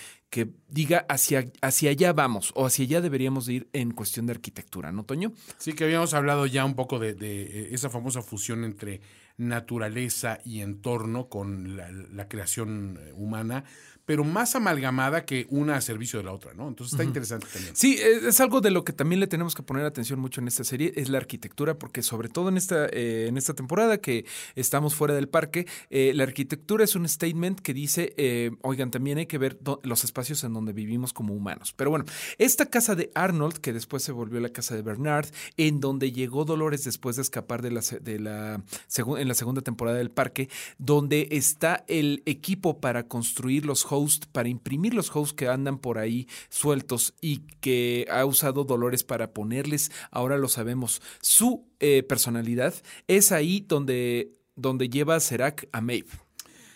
diga hacia, hacia allá vamos o hacia allá deberíamos de ir en cuestión de arquitectura, ¿no, Toño? Sí, que habíamos hablado ya un poco de, de, eh, esa famosa fusión entre naturaleza y entorno con la, la creación eh, humana, pero más amalgamada que una a servicio de la otra, ¿no? Entonces está interesante también. Sí, es es algo de lo que también le tenemos que poner atención mucho en esta serie, es la arquitectura, porque sobre todo en esta, eh, en esta temporada que estamos fuera del parque, eh, la arquitectura es un statement que dice, eh, oigan, también hay que ver los espacios en donde vivimos como humanos. Pero bueno, esta casa de Arnold, que después se volvió la casa de Bernard, en donde llegó Dolores después de escapar de la, de la en la segunda temporada del parque, donde está el equipo para construir los hosts, para imprimir los hosts que andan por ahí sueltos y que ha usado Dolores para ponerles, ahora lo sabemos, su eh, personalidad, es ahí donde, donde lleva a Serac a Maeve.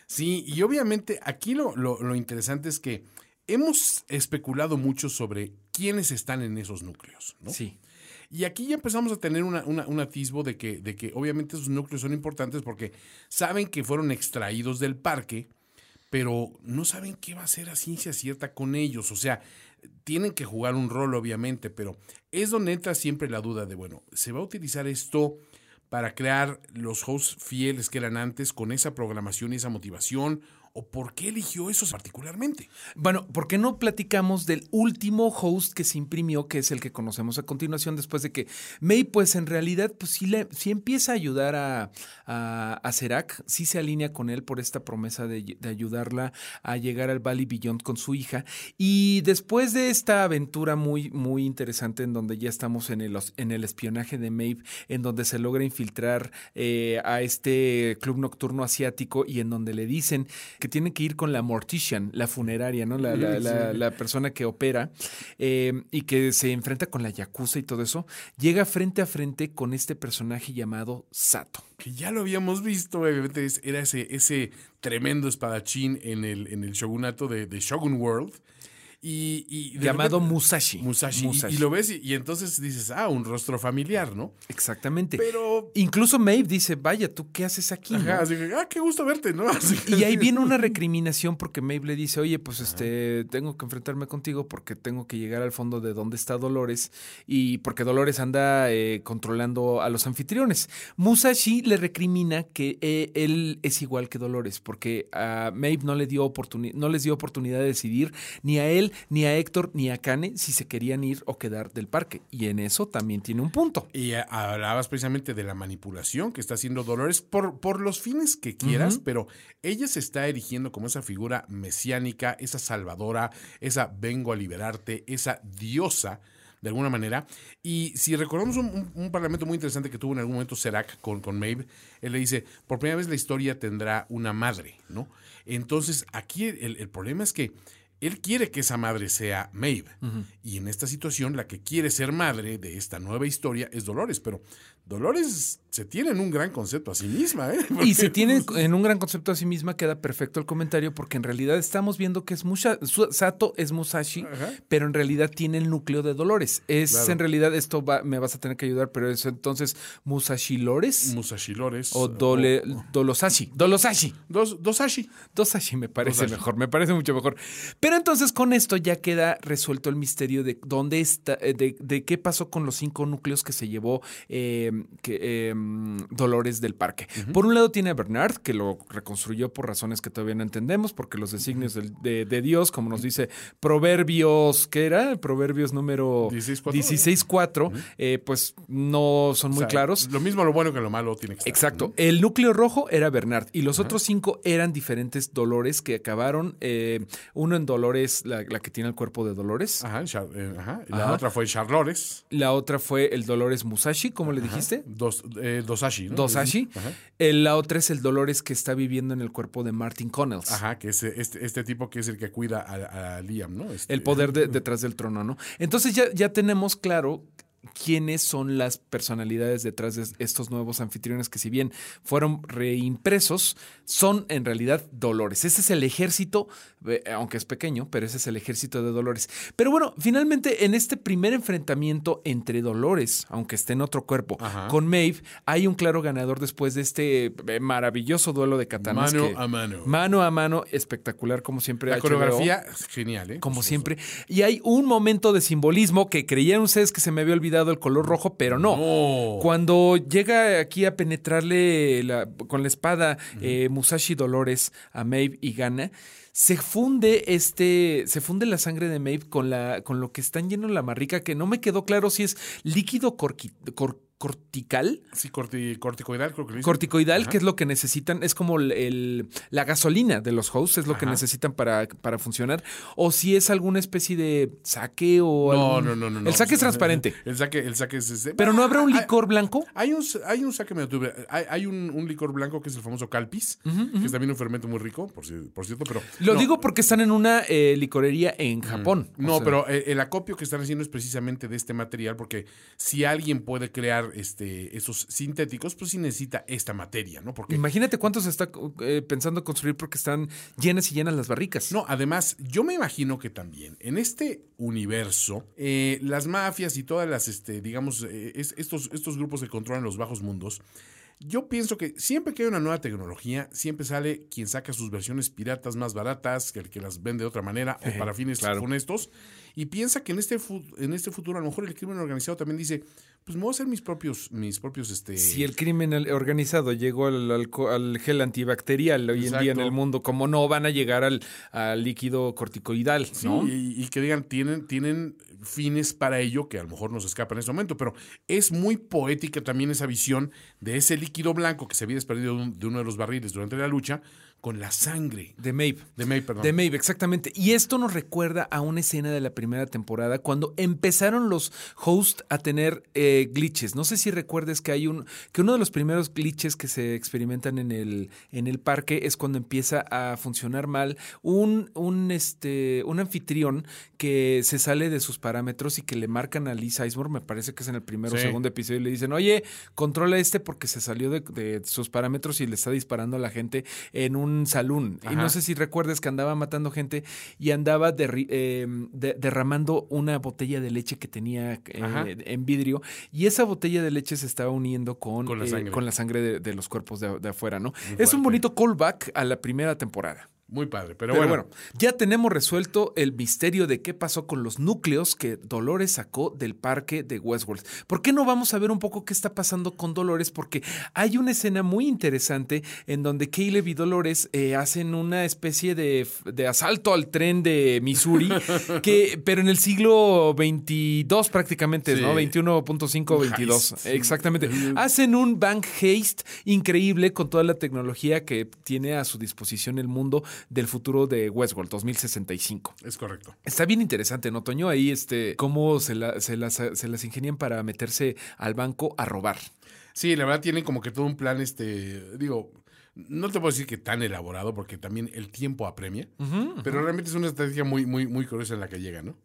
Sí, y obviamente aquí lo, lo- lo interesante es que hemos especulado mucho sobre quiénes están en esos núcleos, ¿no? Sí. Y aquí ya empezamos a tener una- una- un atisbo de que, de que obviamente esos núcleos son importantes porque saben que fueron extraídos del parque, pero no saben qué va a hacer a ciencia cierta con ellos. O sea, tienen que jugar un rol, obviamente, pero es donde entra siempre la duda de, bueno, ¿se va a utilizar esto para crear los hosts fieles que eran antes con esa programación y esa motivación? O por qué eligió eso particularmente. Bueno, ¿por qué no platicamos del último host que se imprimió, que es el que conocemos a continuación, después de que May, pues en realidad, pues sí, le, empieza a ayudar a, a, a Serac, sí se alinea con él por esta promesa de, de, ayudarla a llegar al Valley Beyond con su hija. Y después de esta aventura muy, muy interesante en donde ya estamos en el, en el espionaje de Maeve, en donde se logra infiltrar eh, a este club nocturno asiático y en donde le dicen que tiene que ir con la mortician, la funeraria, ¿no? La, la, la, la persona que opera eh, y que se enfrenta con la yakuza y todo eso, llega frente a frente con este personaje llamado Sato. Que ya lo habíamos visto, obviamente era ese, ese tremendo espadachín en el, en el shogunato de, de Shogun World. Y, y llamado repente, Musashi. Musashi. Musashi. Y, y, lo ves y, y, entonces dices, ah, un rostro familiar, ¿no? Exactamente. Pero. Incluso Maeve dice, vaya, ¿tú qué haces aquí? Ajá, ¿no? así que, ah, qué gusto verte, ¿no? Así y ahí viene una recriminación porque Maeve le dice, oye, pues este, tengo que enfrentarme contigo porque tengo que llegar al fondo de donde está Dolores y porque Dolores anda eh, controlando a los anfitriones. Musashi le recrimina que eh, él es igual que Dolores porque a Maeve no le dio no les dio oportunidad de decidir ni a él ni a Héctor ni a Kane si se querían ir o quedar del parque. Y en eso también tiene un punto. Y hablabas precisamente de la manipulación que está haciendo Dolores por, por los fines que quieras, uh -huh. pero ella se está erigiendo como esa figura mesiánica, esa salvadora, esa vengo a liberarte, esa diosa de alguna manera. Y si recordamos un, un, un, parlamento muy interesante que tuvo en algún momento Serac con, con Maeve, él le dice, por primera vez la historia tendrá una madre, ¿no? Entonces, aquí el, el problema es que él quiere que esa madre sea Maeve. Uh -huh. Y en esta situación, la que quiere ser madre de esta nueva historia es Dolores. Pero Dolores se tiene en un gran concepto a sí misma. ¿eh? Porque, y se tiene en un gran concepto a sí misma, queda perfecto el comentario, porque en realidad estamos viendo que es Musha, Sato es Musashi, Ajá. pero en realidad tiene el núcleo de Dolores. Es claro. en realidad, esto va, me vas a tener que ayudar, pero es entonces Musashi Lores. Musashi Lores. O Dole, o, Dolosashi. Dolosashi. Dos, dosashi. Dosashi me parece Dosashi. mejor, me parece mucho mejor. Pero entonces con esto ya queda resuelto el misterio de dónde está, eh, de, de qué pasó con los cinco núcleos que se llevó eh, que, eh, Dolores del Parque. Uh -huh. Por un lado tiene a Bernard, que lo reconstruyó por razones que todavía no entendemos, porque los designios de, de, de, Dios, como nos dice Proverbios, ¿qué era? Proverbios número 16.4, 16, uh -huh. eh, pues no son muy o sea, claros. Lo mismo lo bueno que lo malo tiene que estar. Exacto. El núcleo rojo era Bernard y los otros cinco eran diferentes Dolores que acabaron, eh, uno en Dolores, la, la, que tiene el cuerpo de Dolores. Ajá, eh, ajá. La otra fue Charlores. La otra fue el Dolores Musashi, ¿cómo le dijiste? Dos, eh, Dosashi. ¿no? Dosashi. El, la otra es el Dolores que está viviendo en el cuerpo de Martin Connells. Ajá, que es este, este tipo que es el que cuida a, a Liam, ¿no? Este, el poder de, detrás del trono, ¿no? Entonces ya, ya tenemos claro quiénes son las personalidades detrás de estos nuevos anfitriones que si bien fueron reimpresos, son en realidad Dolores. Ese es el ejército, eh, aunque es pequeño, pero ese es el ejército de Dolores. Pero bueno, finalmente en este primer enfrentamiento entre Dolores, aunque esté en otro cuerpo, Ajá. con Maeve, hay un claro ganador después de este eh, maravilloso duelo de katanas. Mano que, a mano. Mano a mano, espectacular como siempre. La HBO, coreografía, genial, ¿eh? Como siempre. Y hay un momento de simbolismo que creían ustedes que se me había olvidado el color rojo, pero no. no. Cuando llega aquí a penetrarle la, con la espada uh -huh. eh, Musashi Dolores a Maeve y gana, se funde este, se funde la sangre de Maeve con la, con lo que está lleno la marrica, que no me quedó claro si es líquido corqui, cor, cortical. Sí, corti, corticoidal, creo que lo dicen. Corticoidal, Ajá. que es lo que necesitan, es como el, el, la gasolina de los hosts, es lo Ajá. que necesitan para, para funcionar. O si es alguna especie de saque o. No, algún... no, no, no, no. El saque es transparente. El saque, el saque es. Este... Pero no habrá un licor blanco. Hay un, hay un saque medio hay, hay un, un, licor blanco que es el famoso Calpis, uh -huh, uh -huh. que es también un fermento muy rico, por, por cierto, pero. Lo no. digo porque están en una eh, licorería en Japón. No, sea... pero el, el acopio que están haciendo es precisamente de este material, porque si alguien puede crear este, esos sintéticos, pues sí necesita esta materia, ¿no? Porque imagínate cuántos está eh, pensando construir porque están llenas y llenas las barricas. No, además, yo me imagino que también en este universo, eh, las mafias y todas las, este, digamos, eh, es, estos, estos grupos que controlan los bajos mundos, yo pienso que siempre que hay una nueva tecnología, siempre sale quien saca sus versiones piratas más baratas que el que las vende de otra manera o para fines claro. Y piensa que en este, en este futuro a lo mejor el crimen organizado también dice, pues me voy a hacer mis propios, mis propios, este... Si el crimen organizado llegó al, al, gel antibacterial hoy en día en el mundo, ¿cómo no van a llegar al, líquido corticoidal, ¿no? y, que digan, tienen, tienen fines para ello que a lo mejor nos escapa en este momento, pero es muy poética también esa visión de ese líquido blanco que se había desprendido de uno de los barriles durante la lucha con la sangre. De Maeve. De Maeve, perdón. De Maeve, exactamente. Y esto nos recuerda a una escena de la primera temporada cuando empezaron los hosts a tener eh, glitches. No sé si recuerdes que hay un que uno de los primeros glitches que se experimentan en el, en el parque es cuando empieza a funcionar mal un, un, este, un anfitrión que se sale de sus parámetros y que le marcan a Lee Sizemore, me parece que es en el primer o segundo episodio, y le dicen, oye, controla este porque se salió de, de sus parámetros y le está disparando a la gente en un salón. Y no sé si recuerdes que andaba matando gente y andaba eh, derramando una botella de leche que tenía eh, en vidrio. Y esa botella de leche se estaba uniendo con, con la eh, sangre, de, los cuerpos de, afuera, ¿no? es un bonito callback a la primera temporada. Muy padre, pero, bueno. Ya tenemos resuelto el misterio de qué pasó con los núcleos que Dolores sacó del parque de Westworld. ¿Por qué no vamos a ver un poco qué está pasando con Dolores? Porque hay una escena muy interesante en donde Caleb y Dolores eh, hacen una especie de, asalto al tren de Missouri, que, pero en el siglo 22 prácticamente, ¿no? 21.5, 22. Exactamente. Hacen un bank haste increíble con toda la tecnología que tiene a su disposición el mundo del futuro de Westworld 2065. Es correcto. Está bien interesante, ¿no, Toño? Ahí este, cómo se, se, las, se las ingenian para meterse al banco a robar. Sí, la verdad tienen como que todo un plan, este, digo, no te puedo decir que tan elaborado, porque también el tiempo apremia, pero realmente es una estrategia muy, muy, muy curiosa en la que llega, ¿no?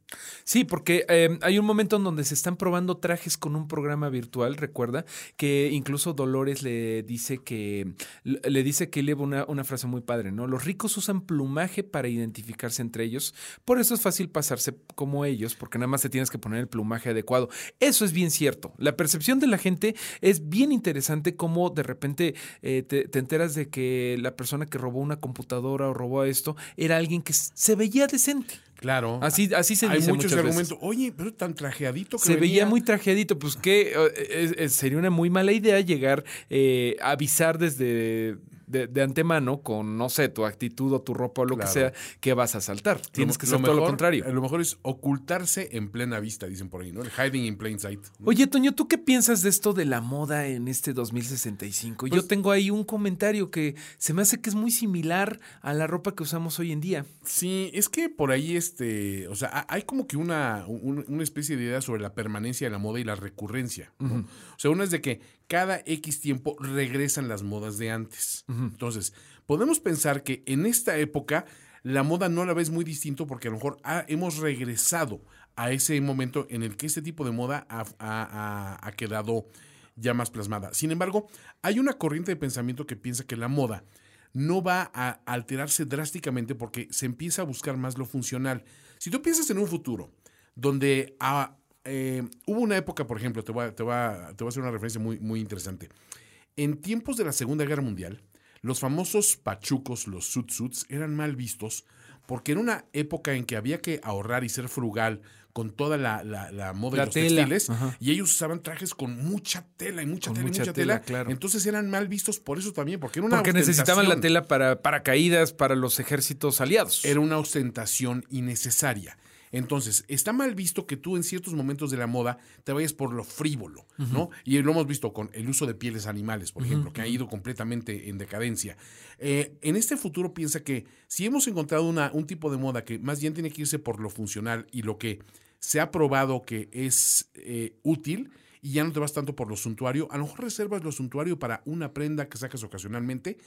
Sí, porque eh, hay un momento en donde se están probando trajes con un programa virtual, recuerda, que incluso Dolores le dice que, le dice que lleva una, una frase muy padre, ¿no? Los ricos usan plumaje para identificarse entre ellos, por eso es fácil pasarse como ellos, porque nada más te tienes que poner el plumaje adecuado. Eso es bien cierto. La percepción de la gente es bien interesante como de repente eh, te, te enteras de que la persona que robó una computadora o robó esto era alguien que se veía decente. Claro. Así, así se Hay dice muchos argumentos. Oye, pero tan trajeadito que Se veía muy trajeadito. Pues que eh, sería una muy mala idea llegar eh, a avisar desde de, antemano con, no sé, tu actitud o tu ropa o lo que sea, que vas a saltar. Tienes que ser todo lo contrario. A lo mejor es ocultarse en plena vista, dicen por ahí, ¿no? El hiding in plain sight. Oye, Toño, ¿tú qué piensas de esto de la moda en este 2065? Yo pues tengo ahí un comentario que se me hace que es muy similar a la ropa que usamos hoy en día. Sí, es que por ahí, este, o sea, hay como que una, una especie de idea sobre la permanencia de la moda y la recurrencia. O sea, una es de que cada X tiempo regresan las modas de antes. Entonces, podemos pensar que en esta época la moda no la ves muy distinto porque a lo mejor hemos regresado a ese momento en el que este tipo de moda ha, quedado ya más plasmada. Sin embargo, hay una corriente de pensamiento que piensa que la moda no va a alterarse drásticamente porque se empieza a buscar más lo funcional. Si tú piensas en un futuro donde a, eh, hubo una época, por ejemplo, te voy, a, te, a, hacer una referencia muy, muy interesante. En tiempos de la Segunda Guerra Mundial, los famosos pachucos, los sutsuts, eran mal vistos porque en una época en que había que ahorrar y ser frugal con toda la, la, moda de los textiles, y ellos usaban trajes con mucha tela y mucha tela y mucha tela, claro. entonces eran mal vistos por eso también, porque era una Porque necesitaban la tela para paracaídas, para los ejércitos aliados. Era una ostentación innecesaria. Entonces, está mal visto que tú en ciertos momentos de la moda te vayas por lo frívolo, ¿no? Y lo hemos visto con el uso de pieles animales, por ejemplo, que ha ido completamente en decadencia. Eh, en este futuro piensa que si hemos encontrado una, un tipo de moda que más bien tiene que irse por lo funcional y lo que se ha probado que es eh, útil, y ya no te vas tanto por lo suntuario, a lo mejor reservas lo suntuario para una prenda que sacas ocasionalmente,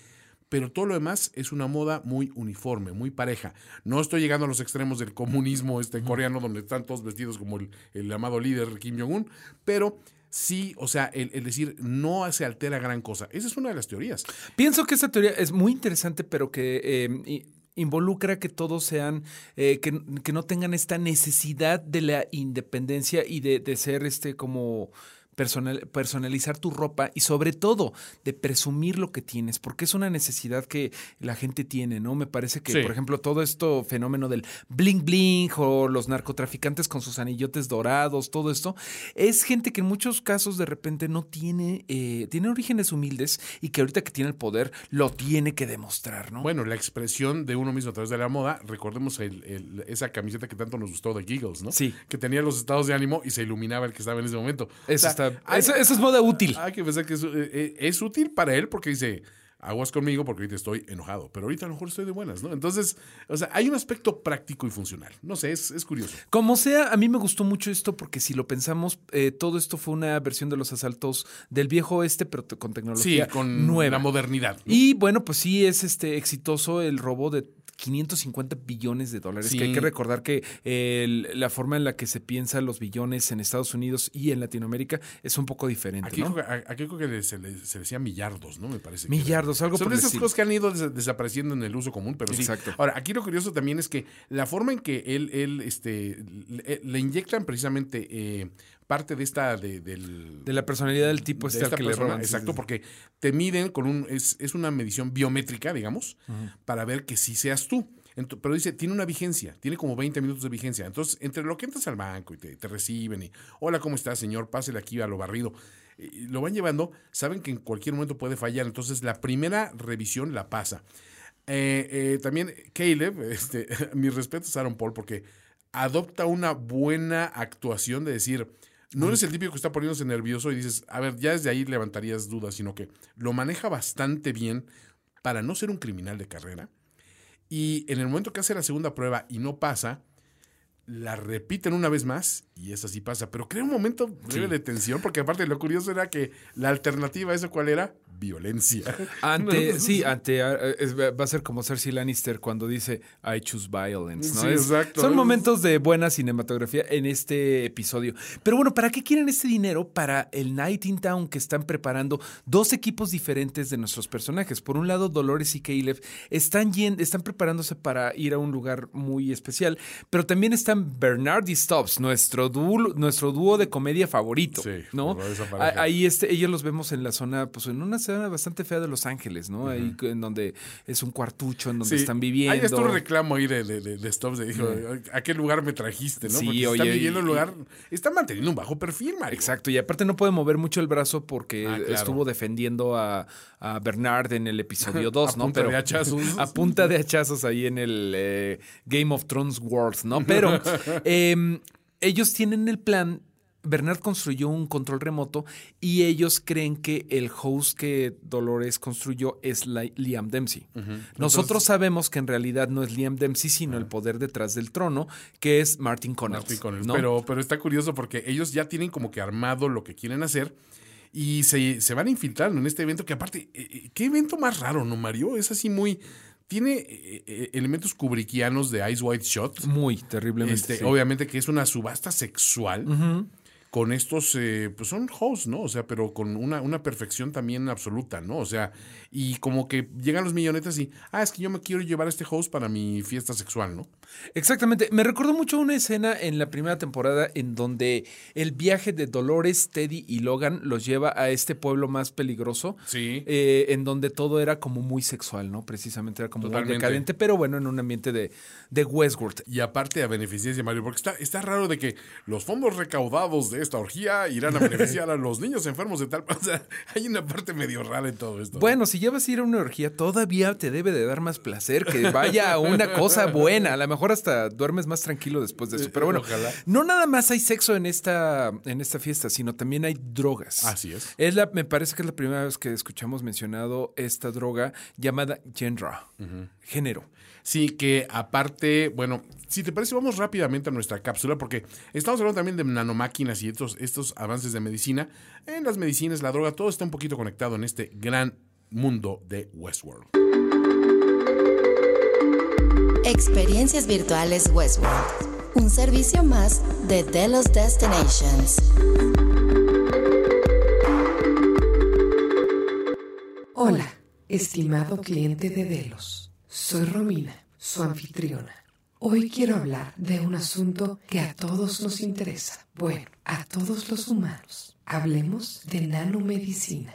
pero todo lo demás es una moda muy uniforme, muy pareja. No estoy llegando a los extremos del comunismo este coreano, donde están todos vestidos como el, el amado líder Kim Jong-un, pero sí, o sea, el, decir no se altera gran cosa. Esa es una de las teorías. Pienso que esa teoría es muy interesante, pero que... Eh, involucra que todos sean, eh, que, que, no tengan esta necesidad de la independencia y de, de ser este como personal- personalizar tu ropa y sobre todo de presumir lo que tienes, porque es una necesidad que la gente tiene, ¿no? Me parece que, Sí. por ejemplo, todo esto fenómeno del bling bling o los narcotraficantes con sus anillotes dorados, todo esto, es gente que en muchos casos de repente no tiene, eh, tiene orígenes humildes y que ahorita que tiene el poder lo tiene que demostrar, ¿no? Bueno, la expresión de uno mismo a través de la moda, recordemos el- el- esa camiseta que tanto nos gustó de Giggles, ¿no? Sí. Que tenía los estados de ánimo y se iluminaba el que estaba en ese momento. Eso O sea, está- eso es moda útil. Hay que pensar que es, eh, eh, es útil para él porque dice, aguas conmigo porque ahorita estoy enojado, pero ahorita a lo mejor estoy de buenas, ¿no? Entonces, o sea, hay un aspecto práctico y funcional. No sé, es, es curioso. Como sea, a mí me gustó mucho esto porque si lo pensamos, eh, todo esto fue una versión de los asaltos del viejo oeste, pero con Sí, tecnología con nueva. la modernidad. ¿no? Y bueno, pues sí es este exitoso el robo de 550 billones de dólares. Sí. Que hay que recordar que la forma en la que se piensa los billones en Estados Unidos y en Latinoamérica es un poco diferente. Aquí, ¿no? creo que- aquí creo que se, le- se decía millardos, ¿no? Me parece. Millardos, algo Son por esas cosas que han ido des- desapareciendo en el uso común, pero sí. Exacto. Ahora, aquí lo curioso también es que la forma en que él, él este, le, le inyectan precisamente eh, parte de esta, de, del, De la personalidad del tipo de este al esta que le persona, roban. sí, Exacto, sí, sí. porque te miden con un, es, es una medición biométrica, digamos, para ver que sí seas tú. Pero dice, tiene una vigencia, tiene como 20 minutos de vigencia. Entonces, entre lo que entras al banco y te, te reciben y, hola, ¿cómo está, señor? Pásele aquí a lo barrido. Y lo van llevando, saben que en cualquier momento puede fallar. Entonces, la primera revisión la pasa. Eh, eh, también Caleb, este, mis respetos a Aaron Paul, porque adopta una buena actuación de decir, no eres el típico que está poniéndose nervioso y dices, a ver, ya desde ahí levantarías dudas, sino que lo maneja bastante bien para no ser un criminal de carrera. Y en el momento que hace la segunda prueba y no pasa, la repiten una vez más y esa sí pasa. Pero crea un momento de tensión, porque aparte lo curioso era que la alternativa a eso, ¿cuál era? Violencia. Ante, sí, ante, eh, es- va a ser como Cersei Lannister cuando dice I choose violence, ¿no? Sí, Es- exacto. Son momentos de buena cinematografía en este episodio. Pero bueno, ¿para qué quieren este dinero? Para el Night in Town que están preparando dos equipos diferentes de nuestros personajes. Por un lado, Dolores y Caleb están, yen- están preparándose para ir a un lugar muy especial, pero también están Bernard y Stubbs, nuestro dúo, nuestro dúo de comedia favorito, Sí, ¿no? Ahí este, ellos los vemos en la zona, pues en una zona bastante fea de Los Ángeles, ¿no? Ahí en donde es un cuartucho en donde Sí. están viviendo. Ahí está un reclamo ahí de, de, de, de Stubbs, dijo, ¿a qué lugar me trajiste? ¿no? Sí, Porque oye, están viviendo y- en un lugar, están manteniendo un bajo perfil, Mario. Exacto, y aparte no puede mover mucho el brazo porque Ah, claro. estuvo defendiendo a, a Bernard en el episodio 2, A ¿no? punta de hachazos. A punta de hachazos ahí en el eh, Game of Thrones World, ¿no? Pero em, ellos tienen el plan. Bernard construyó un control remoto y ellos creen que el host que Dolores construyó es Liam Dempsey. Nosotros sabemos que en realidad no es Liam Dempsey, sino el poder detrás del trono, que es Martin Connells. ¿no? Pero, pero está curioso porque ellos ya tienen como que armado lo que quieren hacer y se, se van infiltrando en este evento que aparte, eh, eh, qué evento más raro, ¿no, Mario? Es así muy... Tiene eh, elementos kubrickianos de Ice White Shot. Muy terriblemente. Este, sí. Obviamente que es una subasta sexual. Con estos, eh, pues son hosts, ¿no? O sea, pero con una, una perfección también absoluta, ¿no? O sea, y como que llegan los millonetas y, ah, es que yo me quiero llevar a este host para mi fiesta sexual, ¿no? Exactamente. Me recordó mucho una escena en la primera temporada en donde el viaje de Dolores, Teddy y Logan los lleva a este pueblo más peligroso. Sí. eh, en donde todo era como muy sexual, ¿no? Precisamente era como muy Totalmente. decadente, pero bueno, en un ambiente de, de Westworld. Y aparte a beneficencia, Mario, porque está, está raro de que los fondos recaudados de esta orgía irán a beneficiar a los niños enfermos de tal. O sea, hay una parte medio rara en todo esto. Bueno, si ya vas a ir a una orgía, todavía te debe de dar más placer que vaya a una cosa buena. A lo mejor hasta duermes más tranquilo después de eso. Pero bueno, Ojalá. no nada más hay sexo en esta, en esta fiesta, sino también hay drogas. Así es. Es la, me parece que es la primera vez que escuchamos mencionado esta droga llamada Genra, género. Sí, que aparte, bueno, si te parece, vamos rápidamente a nuestra cápsula, porque estamos hablando también de nanomáquinas y estos, estos avances de medicina. En las medicinas, la droga, todo está un poquito conectado en este gran mundo de Westworld. Experiencias virtuales Westworld. Un servicio más de Delos Destinations. Hola, estimado cliente de Delos. Soy Romina, su anfitriona. Hoy quiero hablar de un asunto que a todos nos interesa. Bueno, a todos los humanos. Hablemos de nanomedicina.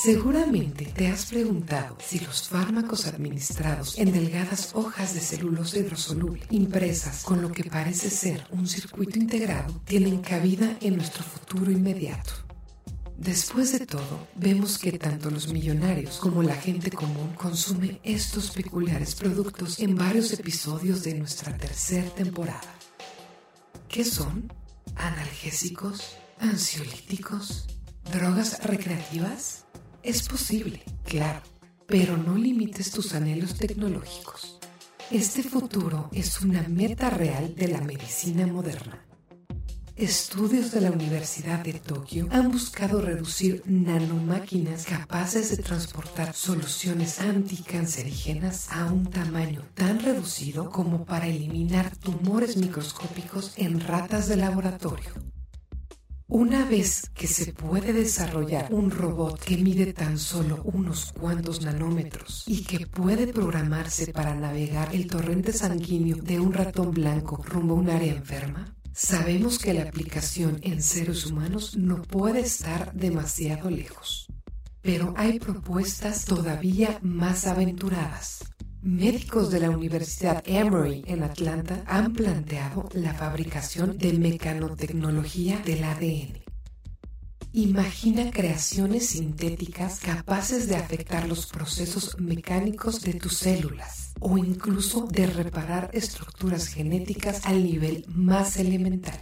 Seguramente te has preguntado si los fármacos administrados en delgadas hojas de celulosa hidrosoluble, impresas con lo que parece ser un circuito integrado, tienen cabida en nuestro futuro inmediato. Después de todo, vemos que tanto los millonarios como la gente común consume estos peculiares productos en varios episodios de nuestra tercera temporada. ¿Qué son? ¿Analgésicos? ¿Ansiolíticos? ¿Drogas recreativas? Es posible, claro, pero no limites tus anhelos tecnológicos. Este futuro es una meta real de la medicina moderna. Estudios de la Universidad de Tokio han buscado reducir nanomáquinas capaces de transportar soluciones anticancerígenas a un tamaño tan reducido como para eliminar tumores microscópicos en ratas de laboratorio. Una vez que se puede desarrollar un robot que mide tan solo unos cuantos nanómetros y que puede programarse para navegar el torrente sanguíneo de un ratón blanco rumbo a un área enferma, sabemos que la aplicación en seres humanos no puede estar demasiado lejos. Pero hay propuestas todavía más aventuradas. Médicos de la Universidad Emory en Atlanta han planteado la fabricación de mecanotecnología del ADN. Imagina creaciones sintéticas capaces de afectar los procesos mecánicos de tus células o incluso de reparar estructuras genéticas al nivel más elemental.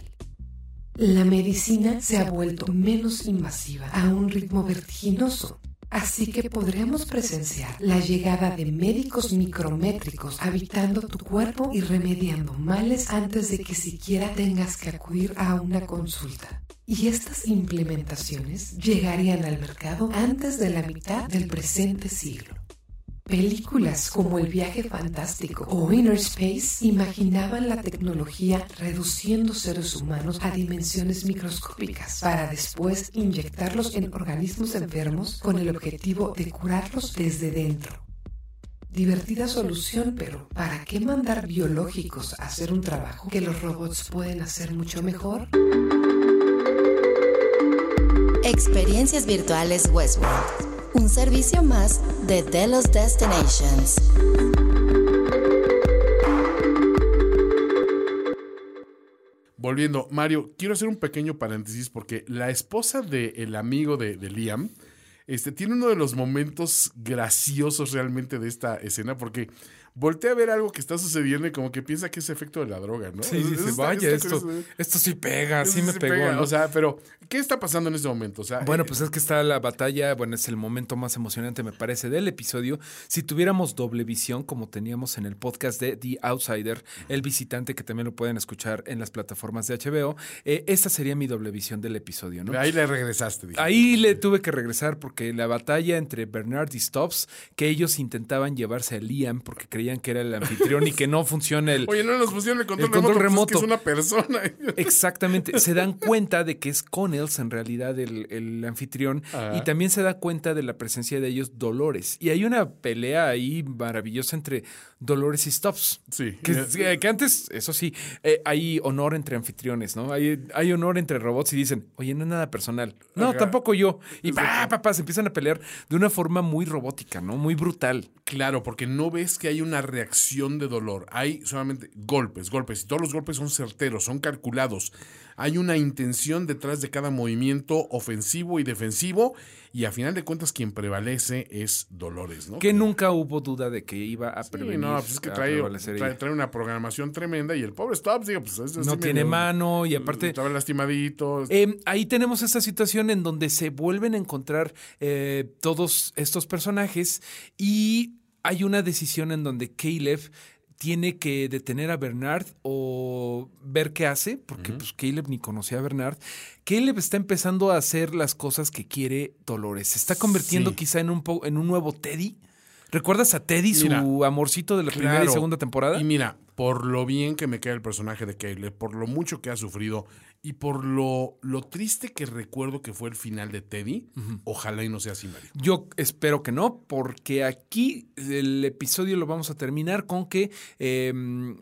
La medicina se ha vuelto menos invasiva a un ritmo vertiginoso Así que podremos presenciar la llegada de médicos micrométricos habitando tu cuerpo y remediando males antes de que siquiera tengas que acudir a una consulta. Y estas implementaciones llegarían al mercado antes de la mitad del presente siglo. Películas como El viaje fantástico o Inner Space imaginaban la tecnología reduciendo seres humanos a dimensiones microscópicas para después inyectarlos en organismos enfermos con el objetivo de curarlos desde dentro. Divertida solución, pero ¿para qué mandar biológicos a hacer un trabajo que los robots pueden hacer mucho mejor? Experiencias virtuales Westworld un servicio más de Delos Destinations. Volviendo, Mario, quiero hacer un pequeño paréntesis porque la esposa del amigo de, de Liam este, tiene uno de los momentos graciosos realmente de esta escena porque voltea a ver algo que está sucediendo y como que piensa que es efecto de la droga, ¿no? Sí, dice, vaya, esto, esto sí pega, sí me pegó. ¿no? O sea, pero ¿qué está pasando en este momento? O sea, bueno, eh, pues es que está la batalla, bueno, es el momento más emocionante, me parece, del episodio. Si tuviéramos doble visión, como teníamos en el podcast de The Outsider, El Visitante, que también lo pueden escuchar en las plataformas de HBO, eh, esta sería mi doble visión del episodio, ¿no? Ahí le regresaste. Dije. Ahí le tuve que regresar porque la batalla entre Bernard y Stops, que ellos intentaban llevarse a Liam porque creían que era el anfitrión y que no funciona el. Oye, no nos pusieron el control, el control remoto. Pues es, que es una persona. Exactamente. Se dan cuenta de que es Connells en realidad el, el anfitrión Ajá. y también se da cuenta de la presencia de ellos Dolores. Y hay una pelea ahí maravillosa entre Dolores y Stops. Sí. Que, que antes, eso sí, eh, hay honor entre anfitriones, ¿no? Hay, hay honor entre robots y dicen, oye, no es nada personal. No, Ajá. tampoco yo. Y pa, pa, pa, se empiezan a pelear de una forma muy robótica, ¿no? Muy brutal. Claro, porque no ves que hay una reacción de dolor. Hay solamente golpes, golpes. Y todos los golpes son certeros, son calculados. Hay una intención detrás de cada movimiento ofensivo y defensivo. Y a final de cuentas, quien prevalece es Dolores, ¿no? Que nunca hubo duda de que iba a prevenir. Sí, no, pues es que trae, trae, trae, una programación tremenda. Y el pobre digo, pues es, no tiene mano y aparte. Estaba lastimadito. Eh, ahí tenemos esta situación en donde se vuelven a encontrar eh, todos estos personajes y hay una decisión en donde Caleb tiene que detener a Bernard o ver qué hace, porque uh -huh. pues Caleb ni conocía a Bernard. Caleb está empezando a hacer las cosas que quiere Dolores. Se está convirtiendo sí. quizá en un, en un nuevo Teddy. ¿Recuerdas a Teddy, mira, su amorcito de la claro, primera y segunda temporada? Y mira, por lo bien que me queda el personaje de Caleb, por lo mucho que ha sufrido y por lo, lo triste que recuerdo que fue el final de Teddy, ojalá y no sea así, Mario. Yo espero que no, porque aquí el episodio lo vamos a terminar con que, eh,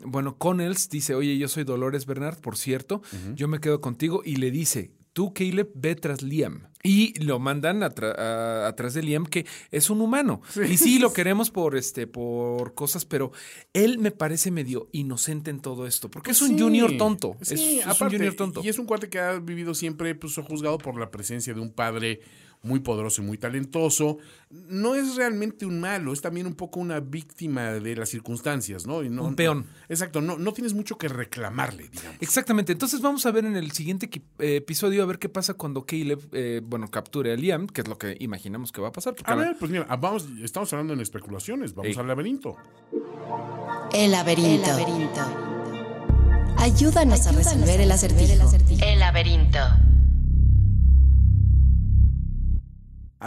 bueno, Connells dice, oye, yo soy Dolores Bernard, por cierto, yo me quedo contigo y le dice, tú, Caleb, ve tras Liam. Y lo mandan atra- atrás de Liam, que es un humano. Y sí, lo queremos por, este, por cosas, pero él me parece medio inocente en todo esto, porque es un Sí. junior tonto. Sí, es, un junior tonto. Y es un cuate que ha vivido siempre, pues, juzgado por la presencia de un padre muy poderoso y muy talentoso. No es realmente un malo, es también un poco una víctima de las circunstancias, ¿no? Y no- Un peón. Exacto, no, no tienes mucho que reclamarle, digamos. Exactamente. Entonces vamos a ver en el siguiente eh, episodio a ver qué pasa cuando Caleb, eh, bueno, capture a Liam, que es lo que imaginamos que va a pasar. A ver, pues mira, ah, vamos, estamos hablando en especulaciones, vamos Ey. al laberinto. El laberinto. Ayúdanos a resolver el acertijo. El laberinto.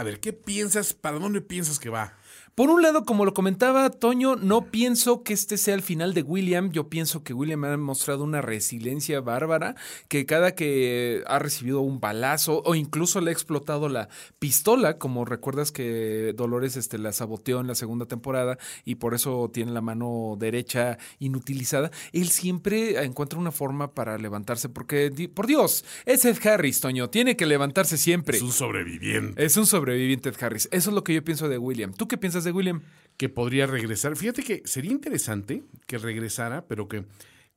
A ver, ¿qué piensas? ¿Para dónde piensas que va? Por un lado, como lo comentaba Toño, no pienso que este sea el final de William. Yo pienso que William ha mostrado una resiliencia bárbara, que cada que ha recibido un balazo o incluso le ha explotado la pistola, como recuerdas que Dolores este, la saboteó en la segunda temporada y por eso tiene la mano derecha inutilizada, él siempre encuentra una forma para levantarse, porque, por Dios, es Ed Harris, Toño, tiene que levantarse siempre. Es un sobreviviente. Es un sobreviviente Ed Harris. Eso es lo que yo pienso de William. ¿Tú qué piensas de William? que podría regresar. Fíjate que sería interesante que regresara, pero que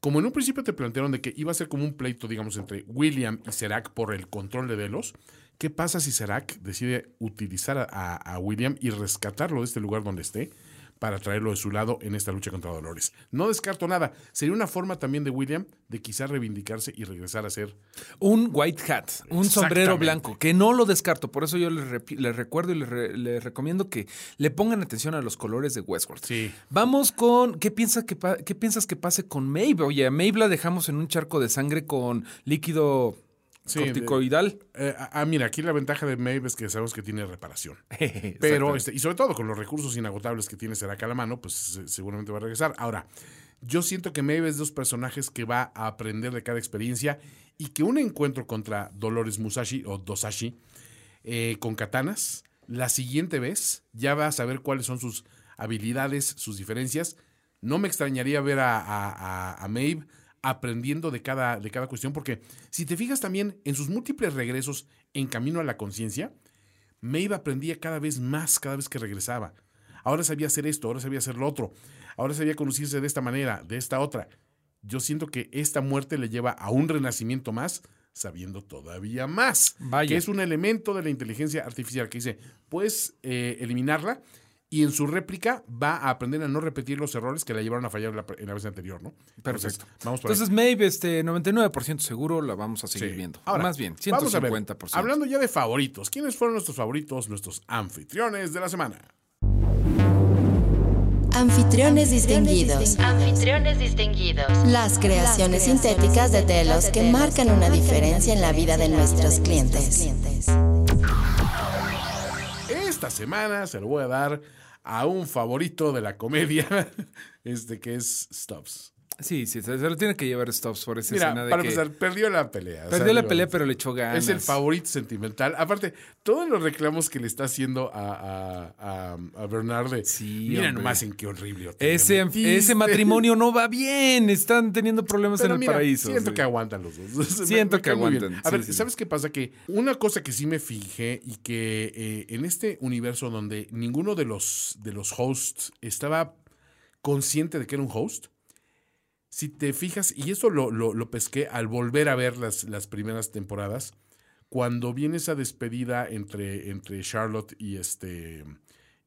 como en un principio te plantearon de que iba a ser como un pleito, digamos, entre William y Serac por el control de Delos, ¿qué pasa si Serac decide utilizar a- a William y rescatarlo de este lugar donde esté para traerlo de su lado en esta lucha contra Dolores? No descarto nada. Sería una forma también de William de quizá reivindicarse y regresar a ser Un white hat, un sombrero blanco, que no lo descarto. Por eso yo les, recuerdo y les, re- les recomiendo que le pongan atención a los colores de Westworld. Sí. Vamos con, ¿qué, piensa que ¿qué piensas que pase con Maeve? Oye, a Maeve la dejamos en un charco de sangre con líquido Sí, corticoidal. Eh, ah, ah, mira, aquí la ventaja de Maeve es que sabemos que tiene reparación. Pero, este, y sobre todo con los recursos inagotables que tiene Serac a la mano, pues se- seguramente va a regresar. Ahora, yo siento que Maeve es de los personajes que va a aprender de cada experiencia y que un encuentro contra Dolores Musashi o Dosashi eh, con katanas, la siguiente vez ya va a saber cuáles son sus habilidades, sus diferencias. No me extrañaría ver a, a, a- a Maeve aprendiendo de cada, de cada cuestión, porque si te fijas también en sus múltiples regresos en camino a la conciencia, Maeve aprendía cada vez más cada vez que regresaba. Ahora sabía hacer esto, ahora sabía hacer lo otro, ahora sabía conducirse de esta manera, de esta otra. Yo siento que esta muerte le lleva a un renacimiento más, sabiendo todavía más. Vaya. Que es un elemento de la inteligencia artificial que dice, puedes eh, eliminarla y en su réplica va a aprender a no repetir los errores que la llevaron a fallar en la, en la vez anterior, ¿no? Entonces, Perfecto. vamos por ahí. Entonces, Maeve, este 99% seguro la vamos a seguir Sí. viendo. Ahora, Más bien, vamos a ver, 150%. Hablando ya de favoritos, ¿quiénes fueron nuestros favoritos, nuestros anfitriones de la semana? Anfitriones distinguidos. Anfitriones distinguidos. Las creaciones sintéticas de telos que marcan una diferencia en la vida de nuestros clientes. Esta semana se lo voy a dar a un favorito de la comedia, este que es Stubbs. Sí, sí, se, lo tiene que llevar Stops por esa Mira, escena de para que empezar, perdió la pelea. o perdió sea, la digo, pelea, pero le echó ganas. Es el favorito sentimental. Aparte, todos los reclamos que le está haciendo a, a, a, a Bernard de, Sí, mira hombre. nomás en qué horrible. Ese, metiste". ese matrimonio no va bien. Están teniendo problemas Pero en el paraíso. Siento sí. que aguantan los dos. Siento me que aguantan, A sí, ver, sí. ¿sabes qué pasa? Que una cosa que sí me fijé y que eh, en este universo donde ninguno de los, de los hosts estaba consciente de que era un host, si te fijas, y eso lo, lo, pesqué al volver a ver las, las primeras temporadas, cuando viene esa despedida entre, entre Charlotte y este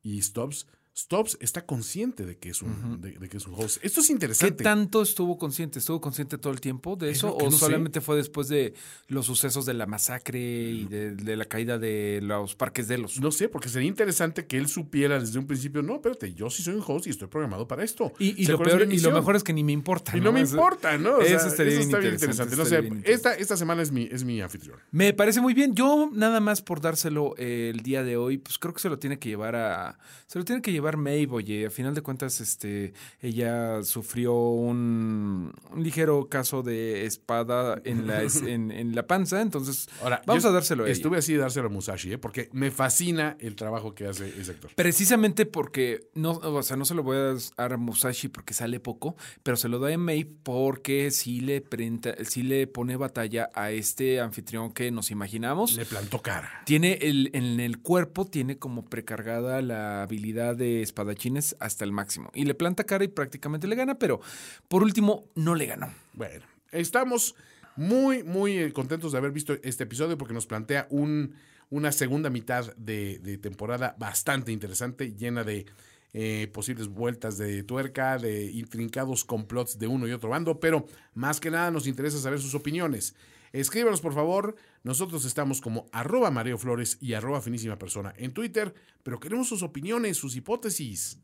y Stubbs, Stubbs está consciente de que es un, de, de que es un host. Esto es ¿Qué interesante. tanto estuvo consciente? ¿Estuvo consciente todo el tiempo de Es eso? ¿O no sé. solamente fue después de los sucesos de la masacre y de, de la caída de los parques de los? No sé, porque sería interesante que él supiera desde un principio, no, espérate, yo sí soy un host y estoy programado para esto. Y, lo peor, y mejor es que ni me importa. Y no me Eso- importa, ¿no? O sea, eso estaría bien está bien interesante, interesante. No sé, bien esta, esta semana es mi, es mi anfitrión. Me parece muy bien. Yo, nada más por dárselo eh, el día de hoy, pues creo que se lo tiene que llevar a. Se lo tiene que llevar llevar Maeve, oye, a final de cuentas, este, ella sufrió un, un ligero caso de espada en la, en, en la panza, entonces Ahora, vamos a dárselo a ella. Estuve así de dárselo a Musashi, ¿eh? porque me fascina el trabajo que hace ese actor. Precisamente porque no, o sea, no se lo voy a dar a Musashi porque sale poco, pero se lo doy a Maeve porque sí le prenta, sí le pone batalla a este anfitrión que nos imaginamos. Le plantó cara. Tiene el, en el cuerpo, tiene como precargada la habilidad de espadachines hasta el máximo. Y le planta cara y prácticamente le gana, pero por último, no le ganó. Bueno, estamos muy, muy eh, contentos de haber visto este episodio porque nos plantea un, una segunda mitad de, temporada bastante interesante, llena de eh, posibles vueltas de tuerca, de intrincados complots de uno y otro bando, pero más que nada nos interesa saber sus opiniones. Escríbanos, por favor. Nosotros estamos como arroba Mareo Flores y arroba finísima persona en Twitter, pero queremos sus opiniones, sus hipótesis.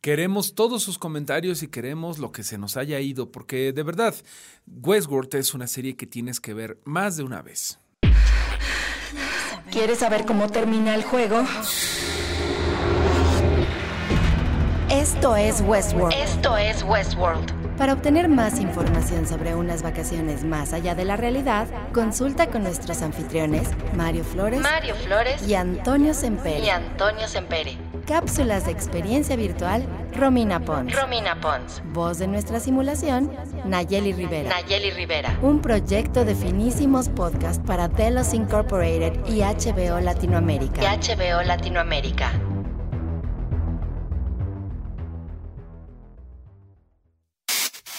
Queremos todos sus comentarios y queremos lo que se nos haya ido, porque de verdad, Westworld es una serie que tienes que ver más de una vez. ¿Quieres saber cómo termina el juego? Esto es Westworld. Esto es Westworld. Para obtener más información sobre unas vacaciones más allá de la realidad, consulta con nuestros anfitriones Mario Flores Mario Flores y Antonio Sempere. y Antonio Sempere. Cápsulas de experiencia virtual, Romina Pons. Romina Pons. Voz de nuestra simulación, Nayeli Rivera. Nayeli Rivera. Un proyecto de finísimos podcast para Telos Incorporated y HBO Y Latinoamérica. HBO Latinoamérica.